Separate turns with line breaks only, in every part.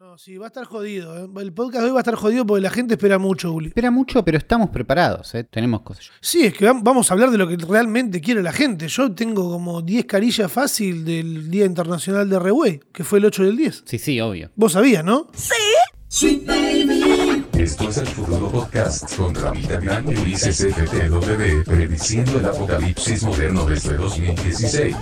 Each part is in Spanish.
No, sí, va a estar jodido. ¿eh? El podcast de hoy va a estar jodido porque la gente espera mucho, Uli.
Espera mucho, pero estamos preparados, ¿eh? tenemos cosas.
Sí, es que vam- vamos a hablar de lo que realmente quiere la gente. Yo tengo como 10 carillas fácil del Día Internacional de Reway, que fue el 8 del 10.
Sí, sí, obvio.
Vos sabías, ¿no?
Esto es el Futuro Podcast con Ramita Gran y Ulises FTW, prediciendo el apocalipsis moderno desde 2016.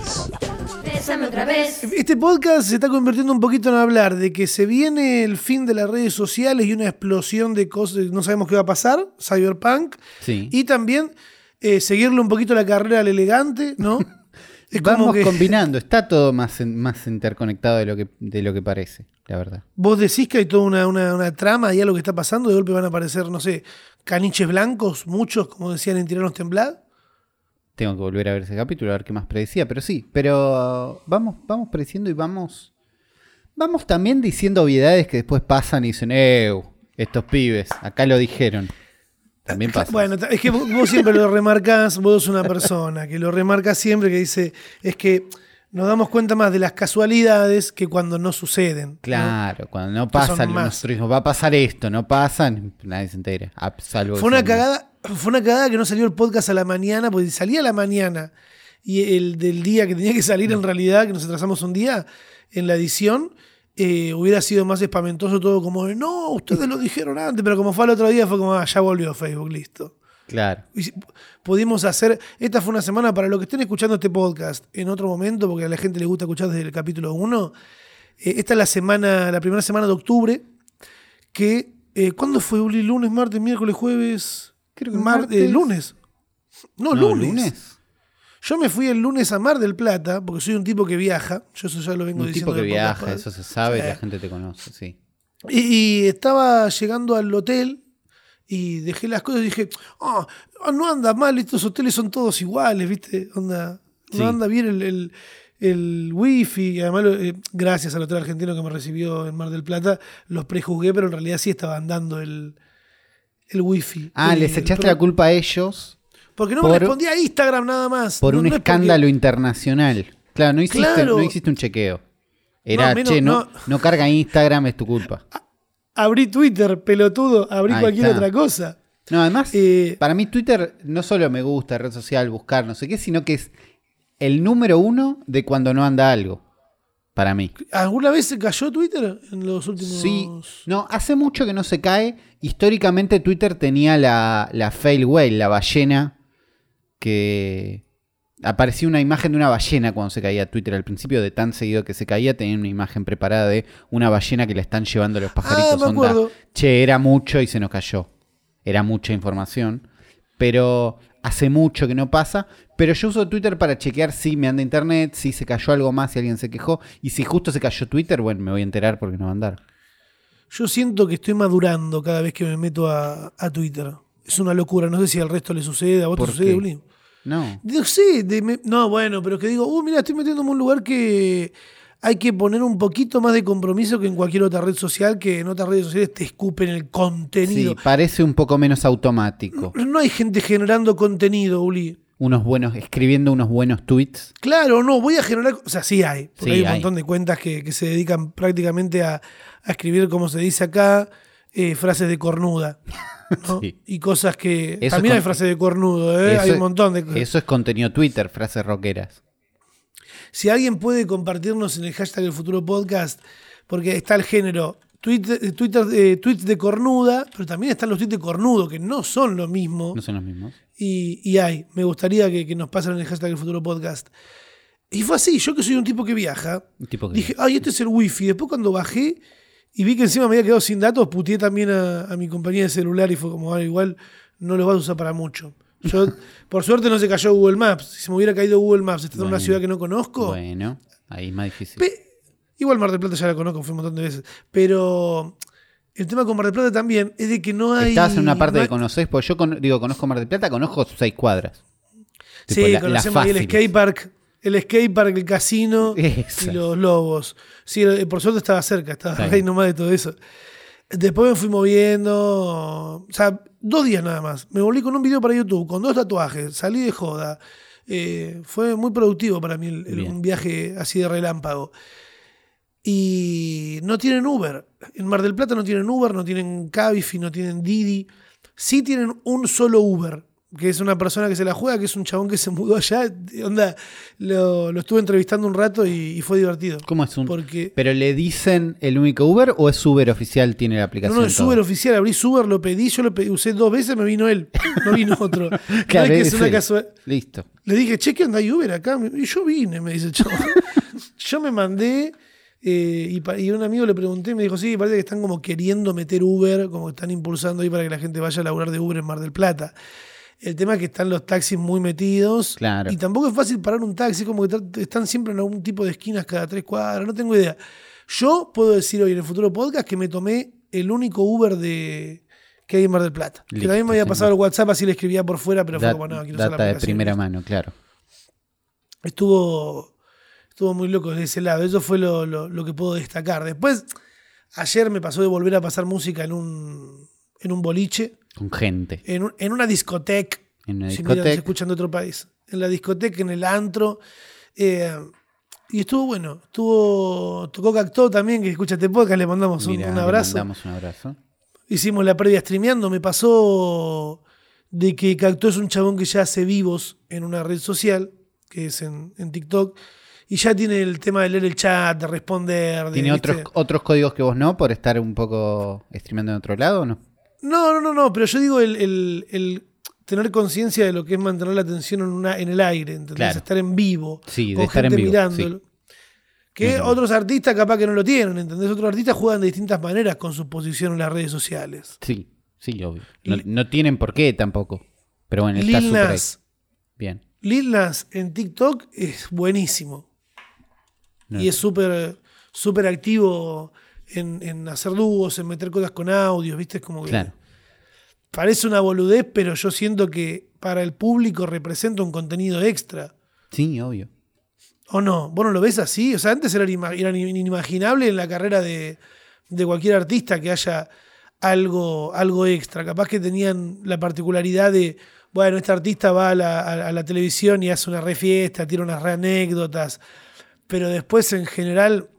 Bésame otra vez.
Este podcast se está convirtiendo un poquito en hablar de que se viene el fin de las redes sociales y una explosión de cosas, no sabemos qué va a pasar, Cyberpunk,
Sí.
y también eh, seguirle un poquito la carrera al elegante, ¿no? Es
Vamos
que
combinando, está todo más, en- más interconectado de lo, que, de lo que parece, la verdad.
vos decís que hay toda una, una- una trama y algo que está pasando, de golpe van a aparecer, no sé, caniches blancos, muchos, como decían en Tiranos Temblad.
Tengo que volver a ver ese capítulo, a ver qué más predecía, pero sí, pero vamos, vamos prediciendo y vamos. Vamos también diciendo obviedades que después pasan y dicen, ¡eh! Estos pibes, acá lo dijeron. También pasa.
Bueno, es que vos vos siempre lo remarcás, vos sos una persona que lo remarca siempre, que dice, es que nos damos cuenta más de las casualidades que cuando no suceden. ¿no?
Claro, cuando no
Que
pasa,
son más.
nosotros decimos, va a pasar esto, no pasa, nadie se entera. Salvo
Fue una cagada, fue una cagada que no salió el podcast a la mañana, porque si salía a la mañana y el del día que tenía que salir en realidad, que nos atrasamos un día en la edición, eh, hubiera sido más espamentoso todo como de, no, ustedes lo dijeron antes, pero como fue al otro día fue como, ah, ya volvió Facebook, listo.
Claro.
Y pudimos hacer, esta fue una semana para los que estén escuchando este podcast en otro momento, porque a la gente le gusta escuchar desde el capítulo 1, esta es la semana, la primera semana de octubre, que, eh, ¿cuándo fue, Uli? ¿Lunes, martes, miércoles, jueves?
Creo que
Mar-
martes.
eh, lunes. No,
No,
lunes. Yo me fui el lunes a Mar del Plata, porque soy un tipo que viaja, yo eso ya lo vengo
Un
diciendo.
tipo que viaja, eso se sabe,
Sí.
la gente te conoce, sí.
Y, y estaba llegando al hotel y dejé las cosas y dije, "Ah, ah, no anda mal, estos hoteles son todos iguales, ¿viste? Onda, no anda bien el, el, el wifi. Y además, eh, gracias al hotel argentino que me recibió en Mar del Plata, los prejuzgué, pero en realidad sí estaba andando el, el wifi.
Ah,
Eh,
les echaste
pero-
la culpa a ellos
Porque no
por-
me respondía a Instagram nada más.
por
No-
un
no es porque-
escándalo internacional. Claro, no hiciste,
Claro.
no hiciste un chequeo. Era,
No, menos-
che, no,
no.
no carga Instagram, es tu culpa.
Abrí Twitter, pelotudo, abrí
Ahí
cualquier
está.
otra cosa.
No, además,
Eh,
para mí Twitter no solo me gusta, red social, buscar, no sé qué, sino que es el número uno de cuando no anda algo. Para mí.
¿Alguna vez se cayó Twitter en los últimos
Sí, no, hace mucho que no se cae. Históricamente Twitter tenía la, la fail whale, la ballena, que aparecía una imagen de una ballena cuando se caía Twitter al principio, de tan seguido que se caía, tenía una imagen preparada de una ballena que la están llevando los pajaritos.
Ah, me
onda, che, era mucho y se nos cayó. Era mucha información. Pero hace mucho que no pasa. Pero yo uso Twitter para chequear si me anda internet, si se cayó algo más, si alguien se quejó. Y si justo se cayó Twitter, bueno, me voy a enterar porque no va a andar.
Yo siento que estoy madurando cada vez que me meto a, a Twitter. Es una locura. No sé si al resto le sucede. ¿A vos te
¿Por
sucede,
qué? No.
No sé. de me- no, bueno, pero que digo, uh, mira, estoy metiéndome en un lugar que hay que poner un poquito más de compromiso que en cualquier otra red social, que en otras redes sociales te escupen el contenido.
Sí, parece un poco menos automático.
No hay gente generando contenido, Uli.
Unos buenos, escribiendo unos buenos tweets.
Claro, no, voy a generar. O sea, sí hay. Porque
Sí,
hay un
hay.
montón de cuentas que, que se dedican prácticamente a, a escribir, como se dice acá, eh, frases de cornuda. ¿no?
Sí.
Y cosas que.
Eso
también hay frases de cornudo, ¿eh? Hay un montón de cosas.
Eso es contenido Twitter, frases rockeras.
Si alguien puede compartirnos en el hashtag del futuro podcast, porque está el género Twitter, eh, Twitter, eh, tweets de cornuda, pero también están los tweets de cornudo, que no son lo mismo.
No son los mismos.
Y, y hay. Me gustaría que, que nos pasen en el hashtag del futuro podcast. Y fue así, yo que soy un tipo que viaja,
tipo que-
dije, ay, este es el wifi. Después cuando bajé y vi que encima me había quedado sin datos, puteé también a, a mi compañía de celular y fue como, "Ah, igual no lo vas a usar para mucho. Yo, por suerte no se cayó Google Maps. Si se me hubiera caído Google Maps, estando en una ciudad que no conozco,
Bueno, ahí es más difícil.
Pe- igual Mar del Plata ya la conozco, fui un montón de veces. Pero el tema con Mar del Plata también es de que no hay...
Estás en una parte que
hay-
conocés, porque yo con- digo, conozco Mar del Plata, conozco seis cuadras. Tipo,
Sí,
la-
conocemos
las
ahí el skatepark, el skatepark, el casino
Esas.
y los lobos. Sí, eh, por suerte estaba cerca, estaba
Está
ahí nomás de todo eso. Después me fui moviendo, o sea, dos días nada más. Me volví con un video para YouTube, con dos tatuajes, salí de joda. Eh, fue muy productivo para mí el- el-
Bien.
un viaje así de relámpago. y no tienen Uber. En Mar del Plata no tienen Uber, no tienen Cabify, no tienen Didi. Sí tienen un solo Uber, que es una persona que se la juega, que es un chabón que se mudó allá. Onda, lo, lo estuve entrevistando un rato y, y fue divertido.
¿Cómo es un...?
Porque
¿Pero le dicen el único Uber o es Uber oficial tiene la
no,
aplicación?
no, es
todo?
Uber oficial, abrí Uber, lo pedí, yo lo pedí, usé dos veces, me vino él, no vino otro. No
Claro,
es que es
es
una casual-
Listo.
Le dije, che, ¿qué onda hay Uber acá? Y yo vine, me dice el chabón. yo me mandé eh, y, y un amigo le pregunté y me dijo, sí, parece que están como queriendo meter Uber, como que están impulsando ahí para que la gente vaya a laburar de Uber en Mar del Plata. El tema es que están los taxis muy metidos
Claro.
y tampoco es fácil parar un taxi, como que están siempre en algún tipo de esquinas cada tres cuadras, no tengo idea. Yo puedo decir hoy en el futuro podcast que me tomé el único Uber de que hay en Mar del Plata. que también me había pasado el WhatsApp, así le escribía por fuera, pero fue como, no, quiero usar la
data de primera mano, claro.
Estuvo, estuvo muy loco de ese lado. Eso fue lo, lo- lo que puedo destacar. Después, ayer me pasó de volver a pasar música en un, en un boliche,
Con gente.
en, un- en una discoteca.
En una
Si
discoteca.
escuchan de otro país. En la discoteca, en el antro. eh, y estuvo bueno. Estuvo, tocó Cacto también, que escucha este podcast. Le mandamos un,
Mirá,
un
le
abrazo.
mandamos un abrazo.
Hicimos la previa streameando. Me pasó de que Cacto es un chabón que ya hace vivos en una red social, que es en, en TikTok, y ya tiene el tema de leer el chat, de responder. de,
¿Tiene
¿viste?
otros, otros códigos que vos no por estar un poco streameando en otro lado o no?
No, no, no, no, pero yo digo el, el- el tener conciencia de lo que es mantener la atención en, una, en el aire, ¿entendés?
Claro.
Estar en vivo,
Sí, de
con
estar en
gente
vivo,
mirándolo. Que otros artistas capaz que no lo tienen, ¿entendés? Otros artistas juegan de distintas maneras con su posición en las redes sociales.
Sí, sí, obvio. No, tienen por qué tampoco. Pero bueno, está
Lil. Nas,
Bien.
Lil Nas en TikTok es buenísimo.
No,
Y es súper súper activo en, en hacer dúos, en meter cosas con audios, ¿viste? Es como que
Claro.
parece una boludez, pero yo siento que para el público representa un contenido extra.
Sí, obvio.
¿O no? ¿Vos no lo ves así? O sea, antes era, era inimaginable en la carrera de, de cualquier artista que haya algo, algo extra. Capaz que tenían la particularidad de, bueno, este artista va a la, a- a la televisión y hace una re fiesta, tira unas re anécdotas. Pero después, en general,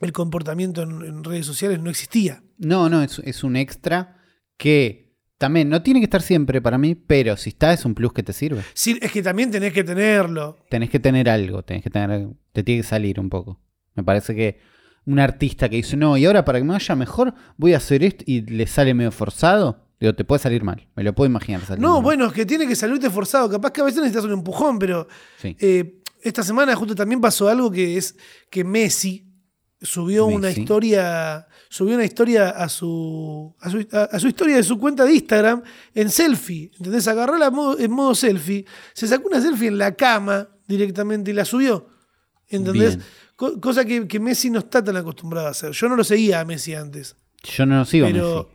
el comportamiento en, en redes sociales no existía.
No, no, es, es un extra que también no tiene que estar siempre para mí, pero si está es un plus que te sirve.
Sí, es que también tenés que tenerlo.
Tenés que tener algo, tenés que tener, te tiene que salir un poco. Me parece que un artista que dice, no, y ahora para que me vaya mejor voy a hacer esto y le sale medio forzado, digo, te puede salir mal, me lo puedo imaginar
No,
mal.
bueno, es que tiene que salirte forzado. Capaz que a veces necesitas un empujón, pero
Sí.
Eh, esta semana justo también pasó algo que es que Messi subió una historia subió una historia a su, a su a- a su historia de su cuenta de Instagram en selfie ¿entendés? agarró la modo- en modo selfie se sacó una selfie en la cama directamente y la subió ¿entendés? Co- cosa que, que Messi no está tan acostumbrado a hacer yo no lo seguía a Messi antes
Yo no lo sigo, a Messi.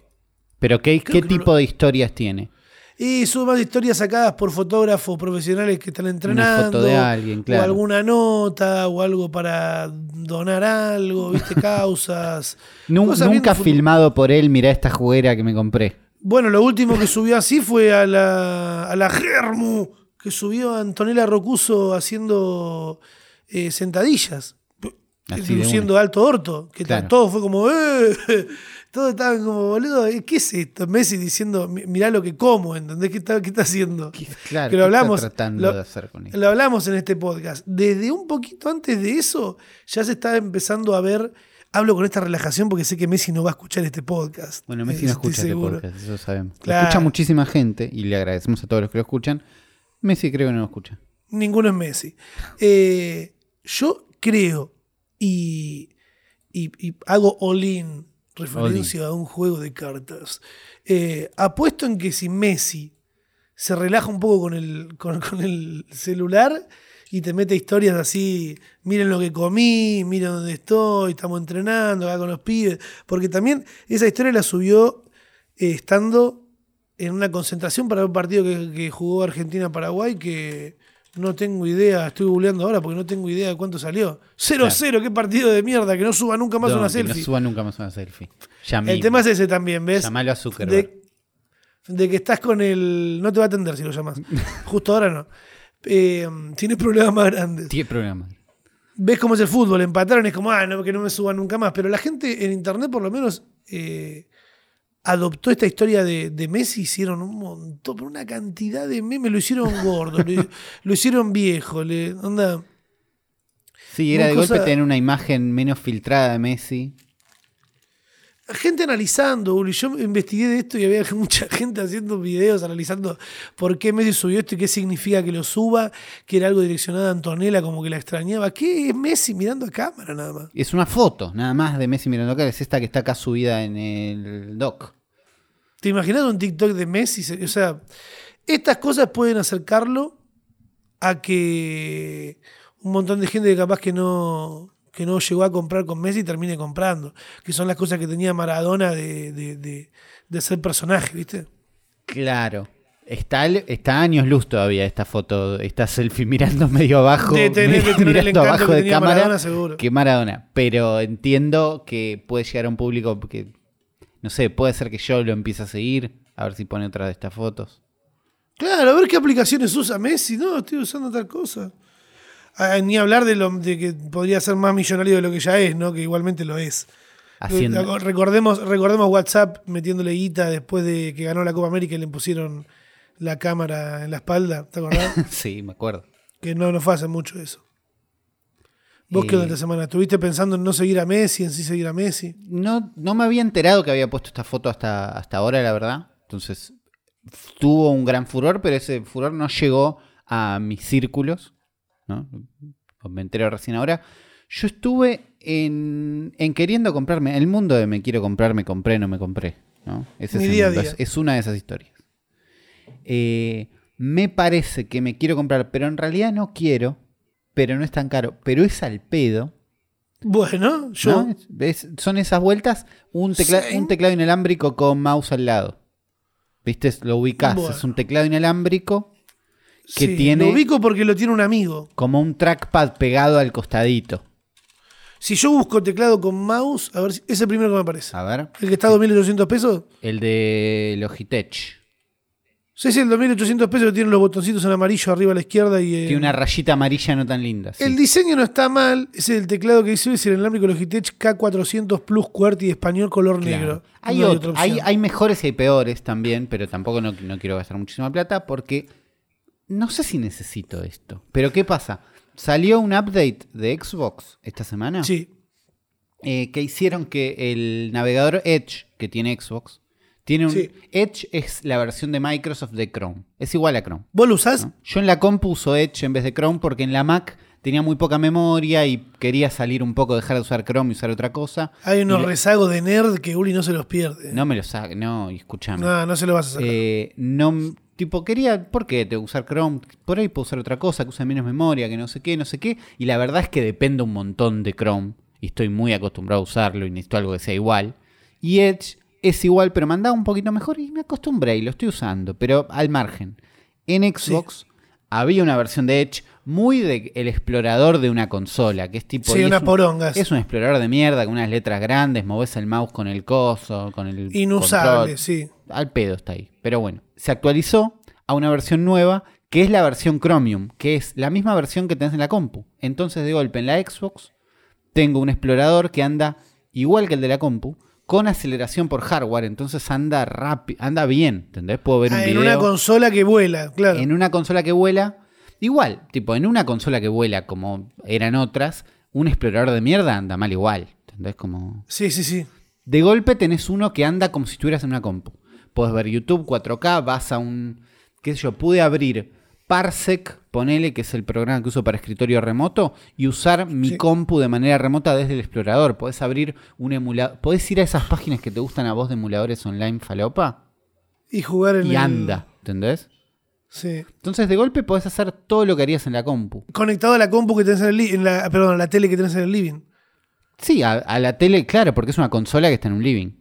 Pero ¿qué, qué
no
tipo
lo-
de historias tiene?
Y sube más historias sacadas por fotógrafos profesionales que están entrenando.
foto de alguien, claro.
O alguna nota, o algo para donar algo, viste, causas.
Nunca filmado por él, mirá esta juguera que me compré.
Bueno, lo último que subió así fue a la, a la Germu, que subió a Antonella Rocuso haciendo eh, sentadillas. Luciendo alto orto. Que
Claro.
todo fue como, ¡eh! Todos estaban como, boludo, ¿qué es esto? Messi diciendo, "Mi- mirá lo que como, ¿entendés? ¿Qué está, qué está haciendo?
Claro,
que lo
¿qué
hablamos,
está tratando
lo-
de hacer con eso?
Lo hablamos en este podcast. Desde un poquito antes de eso, ya se está empezando a ver. Hablo con esta relajación porque sé que Messi no va a escuchar este podcast.
Bueno, Messi
Eh,
no escucha este podcast, eso sabemos. Lo
Claro.
escucha muchísima gente y le agradecemos a todos los que lo escuchan. Messi creo que no lo escucha.
Ninguno es Messi. Eh, yo creo y, y- y hago all-in referencia a un juego de cartas. Eh, apuesto en que si Messi se relaja un poco con el, con, con el celular y te mete historias así, miren lo que comí, miren dónde estoy, estamos entrenando acá con los pibes, porque también esa historia la subió eh, estando en una concentración para un partido que, que jugó Argentina-Paraguay que no tengo idea, estoy googleando ahora porque no tengo idea de cuánto salió. 0-0, qué partido de mierda, que no suba nunca más
No,
una
que
selfie.
No suba nunca más una selfie.
El tema es ese también, ¿ves?
Llamalo a Zuckerberg.
De, de que estás con el. No te va a atender si lo llamas. Justo ahora no. Eh, tienes problemas más grandes.
Tiene programas.
ves cómo es el fútbol, empataron, es como, ah, no, que no me suban nunca más. Pero la gente en internet, por lo menos, eh, adoptó esta historia de, de Messi, hicieron un montón, una cantidad de memes, lo hicieron gordo, lo, lo hicieron viejo, le, onda.
Sí, era de
cosa-
golpe tener una imagen menos filtrada de Messi.
Gente analizando, Uli. Yo investigué de esto y había mucha gente haciendo videos analizando por qué Messi subió esto y qué significa que lo suba, que era algo direccionado a Antonella, como que la extrañaba. ¿Qué es Messi mirando a cámara nada más?
Es una foto, nada más, de Messi mirando acá. Es esta que está acá subida en el doc.
¿Te imaginas un TikTok de Messi? O sea, estas cosas pueden acercarlo a que un montón de gente que capaz que no, que no llegó a comprar con Messi termine comprando. Que son las cosas que tenía Maradona de, de, de- de ser personaje, ¿viste?
Claro. Está, está años luz todavía esta foto, esta selfie mirando medio abajo,
De tener-
medio
de tener el
mirando abajo
que
de cámara
Maradona, seguro.
que Maradona. Pero entiendo que puede llegar a un público que, no sé, puede ser que yo lo empiece a seguir, a ver si pone otra de estas fotos.
Claro, a ver qué aplicaciones usa Messi. No, estoy usando tal cosa. Ah, ni hablar de, lo, de que podría ser más millonario de lo que ya es, ¿no? Que igualmente lo es.
Haciendo,
Recordemos, recordemos WhatsApp metiéndole guita después de que ganó la Copa América y le pusieron la cámara en la espalda. ¿Te acordás?
sí, me acuerdo.
que no, no fue hace mucho eso. ¿Vos
Eh,
qué onda esta semana? ¿Estuviste pensando en no seguir a Messi, en sí seguir a Messi?
No, no me había enterado que había puesto esta foto hasta, hasta ahora, la verdad. Entonces, tuvo un gran furor, pero ese furor no llegó a mis círculos. ¿No? Me entero recién ahora. Yo estuve en, en queriendo comprarme, el mundo de me quiero comprar, me compré, no me compré. ¿no? Ese
Mi
es, el
día a
mundo,
día.
es- es una de esas historias. Eh, me parece que me quiero comprar, pero en realidad no quiero, pero no es tan caro, pero es al pedo.
Bueno, yo.
¿no? Es- son esas vueltas, un, tecla-
Sí.
un teclado inalámbrico con mouse al lado. ¿Viste? Lo ubicás,
Bueno.
es un teclado inalámbrico que
sí,
tiene-
Lo ubico porque lo tiene un amigo.
como un trackpad pegado al costadito.
Si yo busco teclado con mouse, a ver si es el primero que me aparece.
A ver,
El que está a 2.800 pesos.
el de Logitech.
Sí, sí, el 2.800 pesos que tiene los botoncitos en amarillo arriba a la izquierda y. eh,
Tiene una rayita amarilla no tan linda. sí.
El diseño no está mal. Es el teclado que dice es el inalámbrico Logitech K400 Plus QWERTY español color
Claro.
negro.
Hay,
No
otro- hay, hay mejores y hay peores también, pero tampoco no, no quiero gastar muchísima plata porque no sé si necesito esto. Pero ¿qué pasa? Salió un update de Xbox esta semana
Sí.
eh, que hicieron que el navegador Edge que tiene Xbox tiene un
Sí.
Edge es la versión de Microsoft de Chrome. Es igual a Chrome.
¿Vos lo usás?
¿no? Yo en la compu uso Edge en vez de Chrome porque en la Mac tenía muy poca memoria y quería salir un poco, dejar de usar Chrome y usar otra cosa.
Hay unos
Y
rezagos de nerd que Uli no se los pierde.
No me lo saque, no, escúchame.
no, no se lo vas a sacar.
Eh, no, tipo, quería, ¿por qué? Te usar Chrome, por ahí puedo usar otra cosa que usa menos memoria, que no sé qué, no sé qué. Y la verdad es que depende un montón de Chrome. Y estoy muy acostumbrado a usarlo y necesito algo que sea igual. Y Edge es igual, pero me andaba un poquito mejor y me acostumbré y lo estoy usando. Pero al margen. En Xbox había una versión de Edge muy de el explorador de una consola, que es tipo...
Sí,
y es
una
un-. Es un explorador de mierda con unas letras grandes, moves el mouse con el coso, con el
Inusable,
control.
sí.
Al pedo está ahí. Pero bueno, se actualizó a una versión nueva que es la versión Chromium, que es la misma versión que tenés en la compu. Entonces, de golpe, en la Xbox tengo un explorador que anda igual que el de la compu, con aceleración por hardware. Entonces anda rápido, anda bien. ¿Entendés? Puedo ver un
Ah, en
video
una consola que vuela, claro.
en una consola que vuela. Igual, tipo, en una consola que vuela como eran otras, un explorador de mierda anda mal igual. ¿Entendés? Como.
Sí, sí, sí.
De golpe tenés uno que anda como si estuvieras en una compu. Puedes ver YouTube 4K, vas a un. qué sé yo, pude abrir Parsec, ponele, que es el programa que uso para escritorio remoto, y usar mi
Sí.
compu de manera remota desde el explorador. Podés abrir un emulador. Podés ir a esas páginas que te gustan a vos de emuladores online falopa
Y jugar en
y
el-
anda. ¿Entendés?
Sí.
Entonces de golpe podés hacer todo lo que harías en la compu.
Conectado a la compu que tenés en el en la, perdón, a la tele que tenés en el living.
Sí, a, a la tele, claro, porque es una consola que está en un living.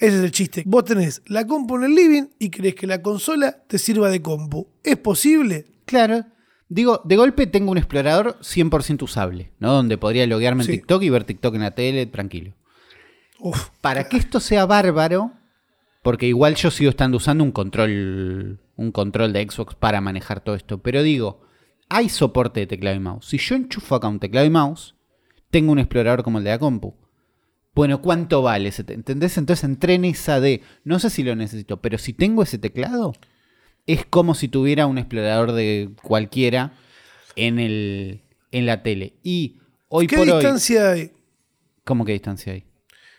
Ese es el chiste. Vos tenés la compu en el living y crees que la consola te sirva de compu. ¿Es posible?
Claro. Digo, de golpe tengo un explorador 100% usable, ¿no? Donde podría loguearme en
Sí.
TikTok y ver TikTok en la tele, tranquilo.
Uf.
Para que esto sea bárbaro, porque igual yo sigo estando usando un control, un control de Xbox para manejar todo esto, pero digo, hay soporte de teclado y mouse. Si yo enchufo acá un teclado y mouse, tengo un explorador como el de la compu. Bueno, ¿cuánto vale ese? te- ¿Entendés? Entonces entré en esa de, no sé si lo necesito, pero si tengo ese teclado, es como si tuviera un explorador de cualquiera en, el, en la tele. Y hoy
¿Qué
por hoy...
distancia hay?
¿Cómo qué distancia hay?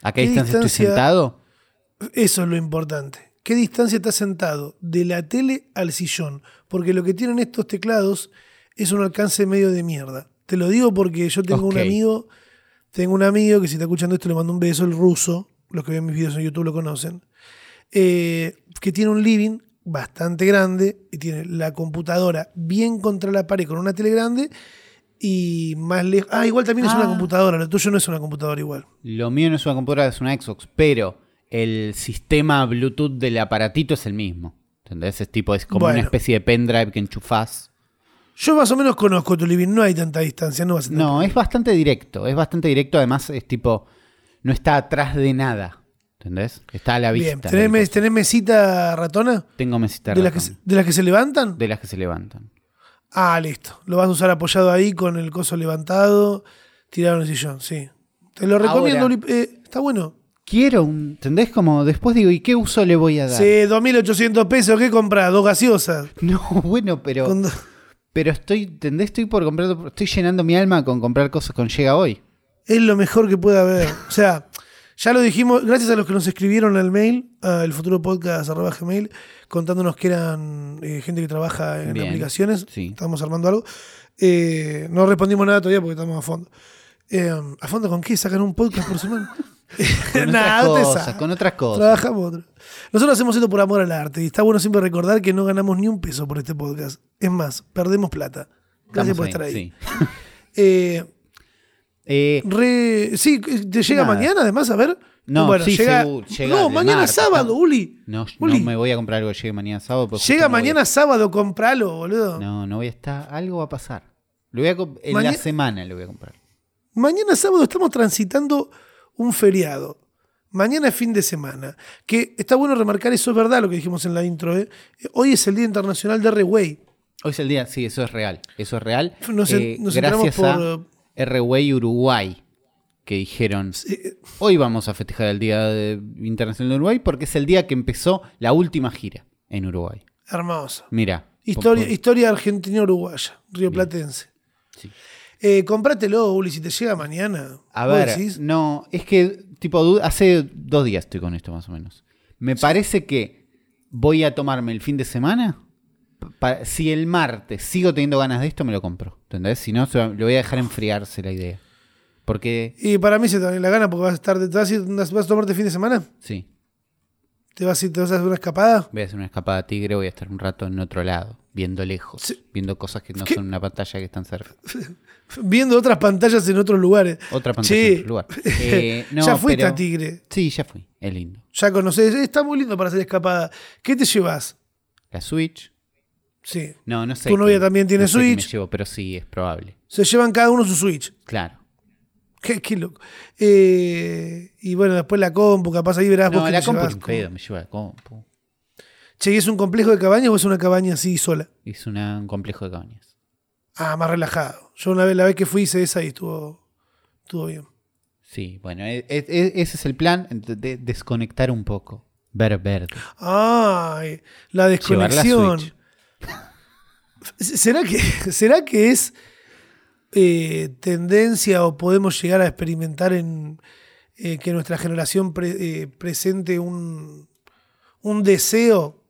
¿A qué,
¿Qué
distancia,
distancia-
estoy sentado?
Eso es lo importante. ¿Qué distancia estás sentado de la tele al sillón? Porque lo que tienen estos teclados es un alcance medio de mierda. Te lo digo porque yo tengo un amigo, tengo un amigo que si está escuchando esto le mando un beso, el ruso, los que ven mis videos en YouTube lo conocen, eh, que tiene un living bastante grande y tiene la computadora bien contra la pared con una tele grande y más lejos. Ah, igual también es una
Ah.
computadora, lo tuyo no es una computadora igual.
Lo mío no es una computadora, es una Xbox, pero el sistema Bluetooth del aparatito es el mismo. ¿Entendés? Es tipo, es como
Bueno.
una especie de pendrive que enchufás.
Yo más o menos conozco tu living, no hay tanta distancia, no vas a tener
No, es bastante directo, es bastante directo, además es tipo, no está atrás de nada. ¿Entendés? Está a la vista.
Bien, ¿tenés, mes- mesita ratona?
Tengo mesita
¿De las, que
ratón,
se, ¿De las que se levantan?
de las que se levantan.
Ah, listo. Lo vas a usar apoyado ahí con el coso levantado, tirado en el sillón, sí. Te lo recomiendo. Uli- eh, está bueno.
Quiero un, ¿entendés? Como después digo, ¿y qué uso le voy a dar?
Sí, 2.800 pesos, ¿qué compras? Dos gaseosas.
No, bueno, pero...
Con do-
Pero estoy, ¿entendés? Estoy por comprar, estoy llenando mi alma con comprar cosas con Llega hoy.
Es lo mejor que puede haber. O sea, ya lo dijimos, gracias a los que nos escribieron al mail, al futuro podcast arroba gmail, contándonos que eran eh, gente que trabaja en
Bien,
aplicaciones.
sí.
Estamos armando algo. Eh, no respondimos nada todavía porque estamos a fondo. Eh, ¿A fondo con qué? ¿Sacan un podcast por semana?
Con
Nah,
otras
te
cosas, con otras cosas.
Trabajamos otro. Nosotros hacemos esto por amor al arte y está bueno siempre recordar que no ganamos ni un peso por este podcast. Es más, perdemos plata. Gracias
Estamos
por estar ahí.
sí.
Eh,
Eh,
re- sí, ¿te llega
Nada.
mañana además? A ver.
No, sí, seguro, llega
no, mañana sábado. Uli.
no,
Uli.
no me voy a comprar algo que llegue mañana sábado.
Llega mañana
a-
sábado, compralo, boludo.
No, no voy a estar. Algo va a pasar. Lo voy a en
Maña-
la semana lo voy a comprar.
Mañana sábado estamos transitando un feriado. Mañana es fin de semana. Que está bueno remarcar, eso es verdad lo que dijimos en la intro. ¿eh? Hoy es el Día Internacional de R-Way.
Hoy es el día, sí, eso es real. Eso es real.
Nos,
Eh,
nos
gracias
por.
a R-Way Uruguay, que dijeron,
eh,
hoy vamos a festejar el Día de- Internacional de Uruguay porque es el día que empezó la última gira en Uruguay.
hermoso.
Mira.
Historia,
por-
historia argentina-uruguaya, rioplatense.
Sí.
Eh, comprátelo, Uli, si te llega mañana.
A ver,
decís,
no, es que tipo hace dos días estoy con esto más o menos. Me parece que voy a tomarme el fin de semana. si el martes sigo teniendo ganas de esto, me lo compro. ¿Entendés? Si no, le voy a dejar enfriarse la idea. Porque,
Y para mí se te da la gana porque vas a estar. ¿Te vas a, ir- vas a tomarte fin de semana?
sí,
¿Te vas, a ¿Te vas a hacer una escapada?
voy a hacer una escapada tigre, voy a estar un rato en otro lado, viendo lejos,
Sí.
viendo cosas que no
¿Qué?
son una pantalla que están cerca.
Viendo otras pantallas en otros lugares.
Otra pantalla en otro lugar. Eh, no,
ya fuiste
pero-
a Tigre.
Sí, ya fui, es lindo.
Ya conoces. Está muy lindo para hacer escapada. ¿Qué te llevas?
La Switch.
Sí.
No, no sé.
Tu novia también tiene
no sé me llevo, pero sí, es probable.
Se llevan cada uno su Switch.
Claro.
Qué, qué loco. Eh, y bueno, después la compu, capaz ahí verás vos
No,
qué
la compu
llevas
un pedo, me lleva la compu.
Che, ¿y es un complejo de cabañas o es una cabaña así sola?
Es una- un complejo de cabañas.
Ah, más relajado. Yo una vez, la vez que fui hice esa y estuvo, estuvo bien.
Sí, bueno, e- e- e- ese es el plan, de desconectar un poco. Ver verde.
Ay, la desconexión. ¿Será que, ¿Será que es eh, tendencia o podemos llegar a experimentar en eh, que nuestra generación pre- eh, presente un, un deseo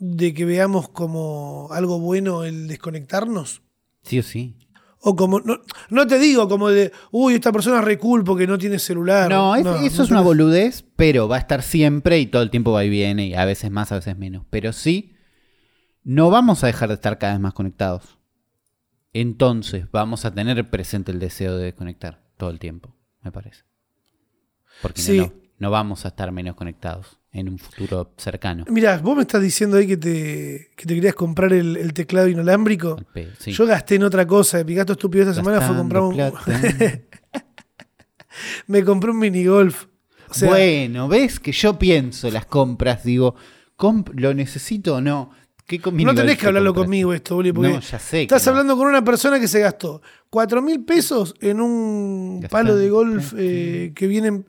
de que veamos como algo bueno el desconectarnos?
Sí o sí.
O como, no, no te digo como de, uy, esta persona es re cool porque no tiene celular.
No, es-
No,
eso
no
es una boludez, pero va a estar siempre y todo el tiempo va y viene, y a veces más, a veces menos. Pero sí, no vamos a dejar de estar cada vez más conectados. Entonces, vamos a tener presente el deseo de desconectar todo el tiempo, me parece. Porque
Sí.
no, no vamos a estar menos conectados en un futuro cercano.
Mirá, vos me estás diciendo ahí que te, que te querías comprar el, el teclado inalámbrico.
Sí.
Yo gasté en otra cosa. Mi gasto estúpido esta semana fue comprar un. Me compré un minigolf. O sea,
bueno, ves que yo pienso las compras, digo, comp- ¿lo necesito o no? ¿Qué
No tenés que hablarlo conmigo esto, Uli, porque
No, ya sé.
estás
no.
hablando con una persona que se gastó 4 mil pesos en un palo de golf eh, que viene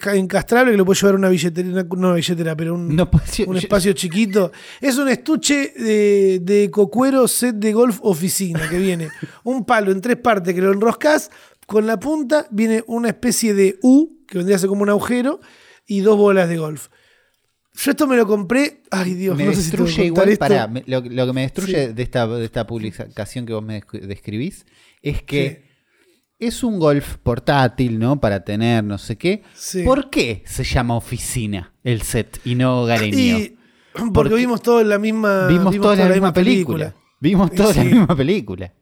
ca- encastrable que lo puede llevar a una billetera, una- no una billetera, pero un,
No
un espacio chiquito. Es un estuche de, de cocuero set de golf oficina que viene un palo en tres partes que lo enroscas, con la punta viene una especie de U, que vendría a ser como un agujero, y dos bolas de golf. Yo esto me lo compré, ay Dios,
me
no sé si
destruye igual,
esto.
pará, lo, lo que me destruye de, esta, de esta publicación que vos me descri- describís es que es un golf portátil, ¿no? Para tener no sé qué.
Sí.
¿Por qué se llama oficina el set y no hogareño?
Y porque,
Porque
vimos todo en la misma
Vimos toda la, misma película. Vimos toda la
Sí.
misma película.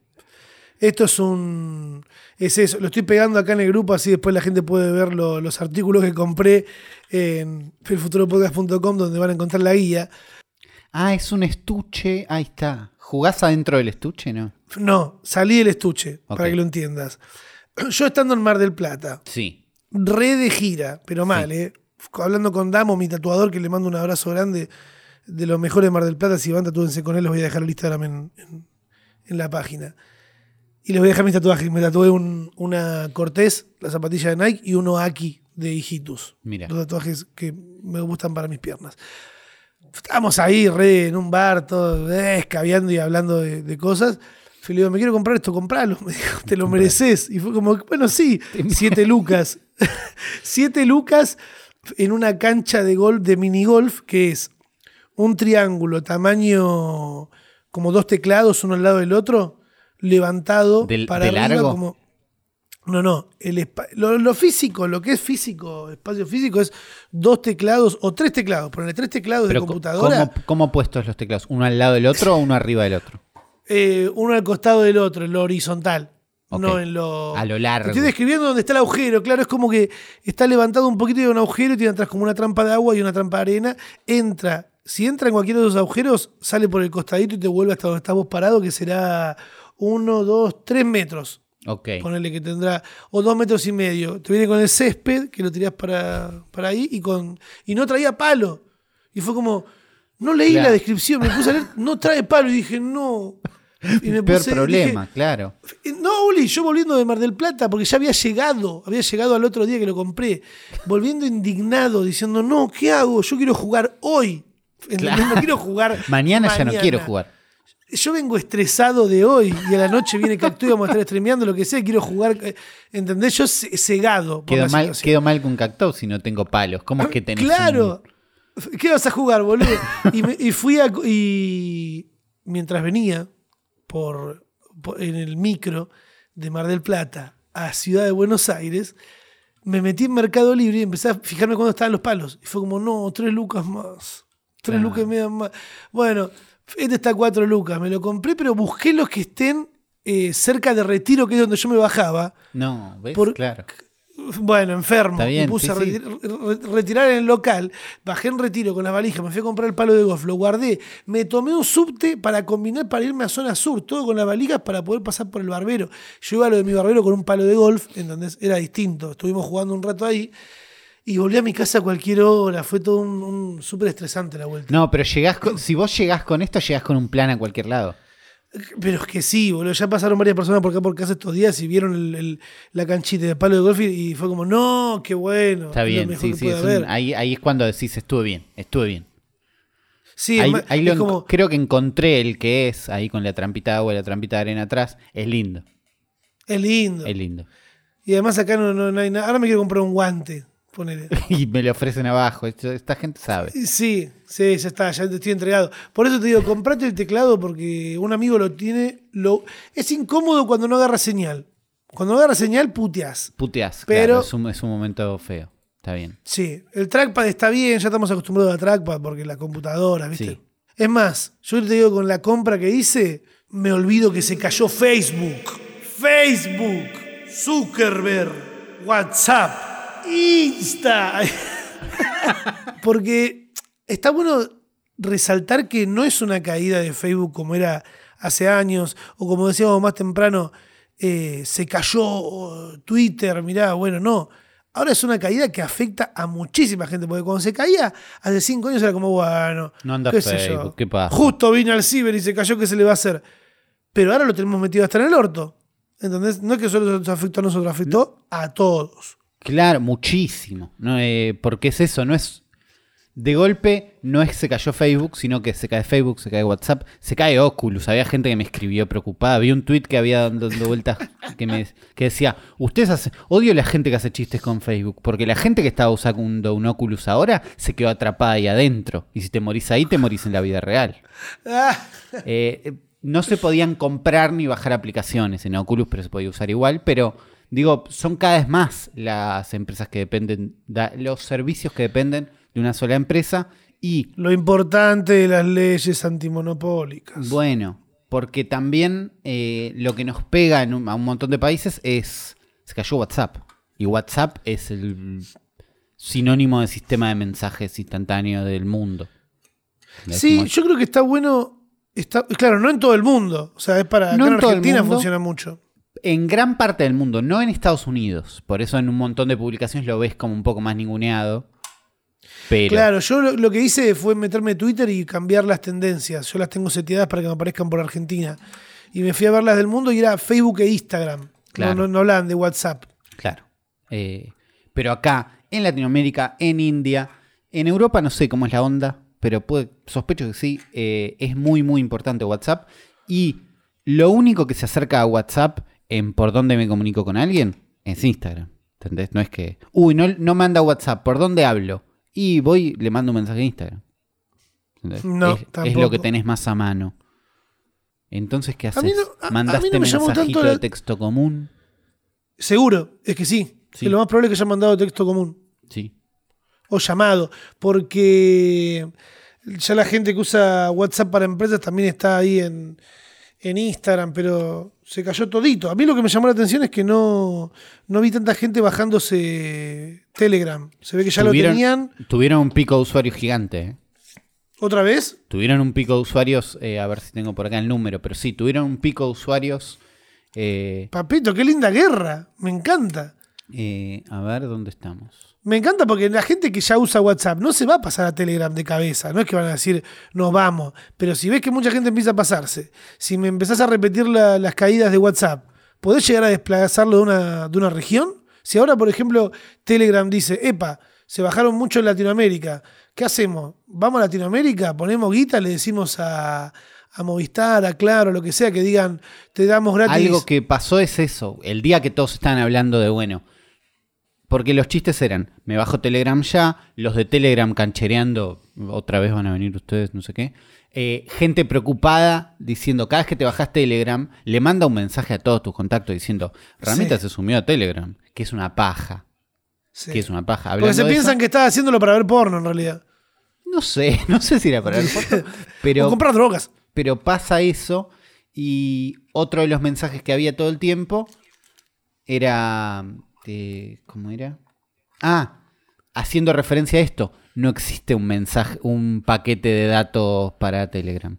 Esto es un. Es eso. Lo estoy pegando acá en el grupo, así después la gente puede ver lo- los artículos que compré en elfuturopodcast.com, donde van a encontrar la guía.
Ah, es un estuche. Ahí está. ¿Jugás adentro del estuche, no?
No, salí del estuche, para que lo entiendas. Yo estando en Mar del Plata,
Sí.
re de gira, pero mal, ¿eh? Hablando con Damo, mi tatuador, que le mando un abrazo grande de los mejores de Mar del Plata. Si van, tatúense con él, los voy a dejar el Instagram en, en- en la página. Y les voy a dejar mis tatuajes. Me tatué un- una Cortés, la zapatilla de Nike, y uno Aki de Hijitus.
Mira.
Dos tatuajes que me gustan para mis piernas. Estábamos ahí, re, en un bar, todo, eh, escabeando y hablando de, de cosas. Yo le digo, me quiero comprar esto, compralo. Me dijo, te lo mereces. Y fue como, bueno, sí, siete lucas. siete lucas en una cancha de golf, de minigolf, que es un triángulo tamaño como dos teclados, uno al lado del otro, levantado
¿Del-
para
de
arriba
largo?
como. No, no. El lo, lo físico, lo que es físico, espacio físico, es dos teclados o tres teclados. Ponerle tres teclados de
Pero
computadora,
¿cómo, ¿Cómo puestos los teclados? ¿Uno al lado del otro o uno arriba del otro?
Eh, uno al costado del otro, en lo horizontal. No en lo.
A lo largo.
Estoy describiendo dónde está el agujero. Claro, es como que está levantado un poquito y hay un agujero y tiene atrás como una trampa de agua y una trampa de arena. Entra. Si entra en cualquiera de esos agujeros, sale por el costadito y te vuelve hasta donde estás vos parado, que será uno, dos, tres metros.
Ok.
Ponele que tendrá, o dos metros y medio. Te viene con el césped, que lo tirás para, para ahí, y con y no traía palo. Y fue como, no leí
Claro.
la descripción, me puse a leer, no trae palo, y dije, no. Y me
Peor
puse-
problema,
dije,
claro.
no, Uli, yo volviendo de Mar del Plata, porque ya había llegado, había llegado al otro día que lo compré, volviendo indignado, diciendo, no, ¿qué hago? Yo quiero jugar hoy. No quiero jugar.
Mañana, ya no quiero jugar.
Yo vengo estresado de hoy y a la noche viene Cactus y vamos a estar streameando lo que sea, quiero jugar. eh, ¿Entendés? Yo ce- cegado.
Quedo mal, quedo mal con Cactus si no tengo palos. ¿Cómo es que tenés
Claro.
un-
¿Qué vas a jugar, boludo? Y, me- y fui a. Y mientras venía por, por- en el micro de Mar del Plata a Ciudad de Buenos Aires, me metí en Mercado Libre y empecé a fijarme cuándo estaban los palos. Y fue como, no, tres lucas más. Tres lucas y media más. Bueno, este está a cuatro lucas. Me lo compré, pero busqué los que estén eh, cerca de Retiro, que es donde yo me bajaba.
No, ¿ves?
Por-
Claro.
Bueno, enfermo.
Está bien,
me puse
sí,
a
sí.
retirar en el local. Bajé en retiro con la valija. Me fui a comprar el palo de golf. Lo guardé. Me tomé un subte para combinar para irme a zona sur. Todo con las valijas para poder pasar por el barbero. Yo iba a lo de mi barbero con un palo de golf. ¿entendés? Era distinto. Estuvimos jugando un rato ahí. Y volví a mi casa a cualquier hora. Fue todo un, un súper estresante la vuelta.
No, pero llegás con- si vos llegás con esto, llegás con un plan a cualquier lado.
Pero es que sí, boludo. Ya pasaron varias personas por acá por casa estos días y vieron el- el- la canchita de palo de golf y, fue como, no, qué bueno.
Está bien, sí, sí.
puede
es un-
haber".
ahí, ahí es cuando decís, estuve bien, estuve bien.
Sí,
ahí ahí lo
como,
creo que encontré el que es, ahí con la trampita de agua y la trampita de arena atrás. Es lindo,
es lindo.
es lindo.
Y además acá no, no- no hay nada. Ahora me quiero comprar un guante. Ponele.
Y me le ofrecen abajo. esta gente sabe.
Sí, sí, ya está, ya te estoy entregado. Por eso te digo, comprate el teclado porque un amigo lo tiene. Lo... Es incómodo cuando no agarra señal. Cuando no agarra señal, puteas.
Puteás,
Pero-
claro, es un, es un momento feo. Está bien.
Sí, el trackpad está bien, ya estamos acostumbrados a trackpad porque la computadora, ¿viste?
Sí.
Es más, yo te digo, con la compra que hice, me olvido que se cayó Facebook. Facebook, Zuckerberg, WhatsApp, Insta. porque está bueno resaltar que no es una caída de Facebook como era hace años, o como decíamos más temprano, eh, se cayó Twitter, mirá, bueno, no. Ahora es una caída que afecta a muchísima gente, porque cuando se caía hace cinco años era como, bueno,
No anda
qué sé
Facebook,
yo.
¿qué pasa?
Justo vino al ciber y se cayó, ¿qué se le va a hacer? Pero ahora lo tenemos metido hasta en el orto. ¿Entendés? No es que solo nos afectó a nosotros, afectó a todos.
Claro, muchísimo. No, eh, porque es eso, no es. De golpe, no es se cayó Facebook, sino que se cae Facebook, se cae WhatsApp, se cae Oculus. Había gente que me escribió preocupada. Vi un tweet que había dando, dando vueltas que, me, que decía: Ustedes hacen. Odio a la gente que hace chistes con Facebook, porque la gente que estaba usando un Oculus ahora se quedó atrapada ahí adentro. Y si te morís ahí, te morís en la vida real. Eh, no se podían comprar ni bajar aplicaciones en Oculus, pero se podía usar igual. Pero digo, son cada vez más las empresas que dependen, da- los servicios que dependen de una sola empresa. Y
lo importante de las leyes antimonopólicas.
bueno, porque también eh, lo que nos pega en un- a un montón de países es. Se cayó WhatsApp. Y WhatsApp es el sinónimo de sistema de mensajes instantáneo del mundo.
Sí,
como-
yo creo que está bueno. Está, claro, no en todo el mundo. O sea, es para.
No
en Argentina
mundo.
funciona mucho.
En gran parte del mundo, no en Estados Unidos. Por eso en un montón de publicaciones lo ves como un poco más ninguneado. Pero
Claro, yo lo, lo que hice fue meterme a Twitter y cambiar las tendencias. Yo las tengo seteadas para que me aparezcan por Argentina. Y me fui a ver las del mundo y era Facebook e Instagram.
Claro.
No, no, no hablaban de WhatsApp.
Claro. Eh, pero acá, en Latinoamérica, en India, en Europa no sé cómo es la onda, pero puede- sospecho que sí, eh, es muy, muy importante WhatsApp. Y lo único que se acerca a WhatsApp en por dónde me comunico con alguien es Instagram. ¿Entendés? No es que, uy, no, no manda WhatsApp, ¿por dónde hablo? Y voy, le mando un mensaje a Instagram. ¿Entendés?
No,
es, lo que tenés más a mano. Entonces, ¿qué
A
haces?
mí no- a- a mí
¿Mandaste
no
mensajito
la-
de texto común?
Seguro, es que sí.
Sí.
Es lo más probable es que hayan mandado texto común.
Sí.
O llamado. Porque ya la gente que usa WhatsApp para empresas también está ahí en, en Instagram, pero se cayó todito. A mí lo que me llamó la atención es que no, no vi tanta gente bajándose Telegram. Se ve que ya lo tenían.
Tuvieron un pico de usuarios gigante. ¿eh?
¿Otra vez?
Tuvieron un pico de usuarios, eh, a ver si tengo por acá el número, pero sí, tuvieron un pico de usuarios. eh,
Papito, qué linda guerra. Me encanta.
a ver, ¿dónde estamos?
Me encanta porque la gente que ya usa WhatsApp no se va a pasar a Telegram de cabeza. No es que van a decir, nos vamos. Pero si ves que mucha gente empieza a pasarse, si me empezás a repetir la- las caídas de WhatsApp, ¿podés llegar a desplazarlo de una, de una región? Si ahora, por ejemplo, Telegram dice, epa, se bajaron mucho en Latinoamérica, ¿qué hacemos? ¿Vamos a Latinoamérica? ¿Ponemos guita? ¿Le decimos a, a Movistar, a Claro, lo que sea, que digan, te damos gratis?
Algo que pasó es eso. El día que todos estaban hablando de, bueno, porque los chistes eran, me bajo Telegram ya, los de Telegram canchereando, otra vez van a venir ustedes, no sé qué. Eh, gente preocupada diciendo, cada vez que te bajas Telegram, le manda un mensaje a todos tus contactos diciendo, Ramita
Sí.
se sumió a Telegram, que es una paja,
Sí.
que es una paja.
Porque se piensan
eso,
que estás haciéndolo para ver porno, en realidad.
No sé, no sé si era para el foto,
o
pero,
comprar drogas.
pero pasa eso y otro de los mensajes que había todo el tiempo era... eh, ¿Cómo era? Ah, haciendo referencia a esto, no existe un mensaje, un paquete de datos para Telegram.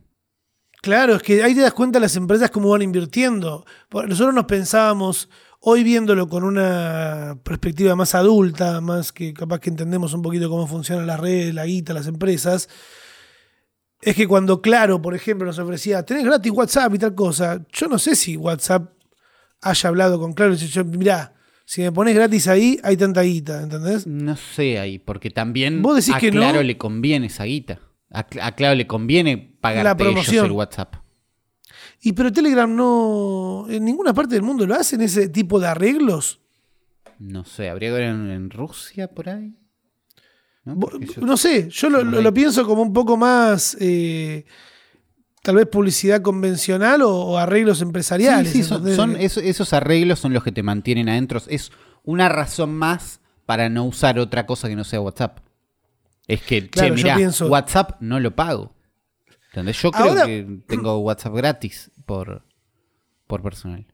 Claro, es que ahí te das cuenta las empresas cómo van invirtiendo. Nosotros nos pensábamos, hoy viéndolo con una perspectiva más adulta, más que capaz que entendemos un poquito cómo funcionan las redes, la guita, las empresas, es que cuando Claro, por ejemplo, nos ofrecía, tenés gratis WhatsApp y tal cosa, yo no sé si WhatsApp haya hablado con Claro y dice, mirá, si me pones gratis ahí, hay tanta guita, ¿entendés?
No sé ahí, porque también
¿Vos decís
a
que no?
Claro le conviene esa guita. A, Cl- a Claro le conviene pagarte
La
ellos
promoción.
el WhatsApp.
Y pero Telegram no, en ninguna parte del mundo lo hacen ese tipo de arreglos.
No sé, habría que ver en, en Rusia por ahí. ¿No?
Sé, yo lo pienso como un poco más, eh, tal vez publicidad convencional o, o arreglos empresariales.
Sí, sí, son, esos arreglos son los que te mantienen adentro. Es una razón más para no usar otra cosa que no sea WhatsApp. Es que,
Claro,
che, mirá,
pienso-
WhatsApp no lo pago. ¿Entendés? Yo creo
Ahora-
que tengo WhatsApp gratis por, por personal.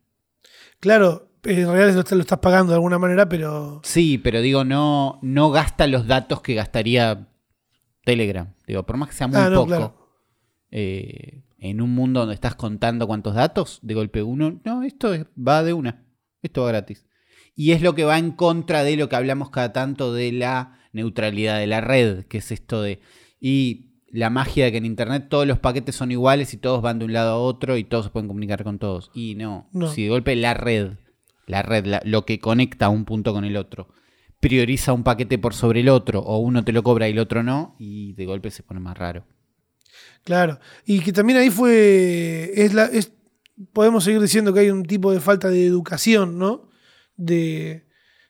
Claro, en realidad lo, estás- lo estás pagando de alguna manera, pero
Sí, pero digo, no, no gasta los datos que gastaría Telegram. Digo, por más que sea muy
Ah, no,
poco.
claro.
Eh, en un mundo donde estás contando cuántos datos, de golpe uno, no, esto es- va de una. Esto va gratis. Y es lo que va en contra de lo que hablamos cada tanto de la neutralidad de la red, que es esto de... Y la magia de que en Internet todos los paquetes son iguales y todos van de un lado a otro y todos se pueden comunicar con todos. Y no,
No.
si de golpe la red, la red, la- lo que conecta un punto con el otro, prioriza un paquete por sobre el otro, o uno te lo cobra y el otro no, y de golpe se pone más raro.
Claro. Y que también ahí fue. Es la, es, podemos seguir diciendo que hay un tipo de falta de educación, ¿no? De,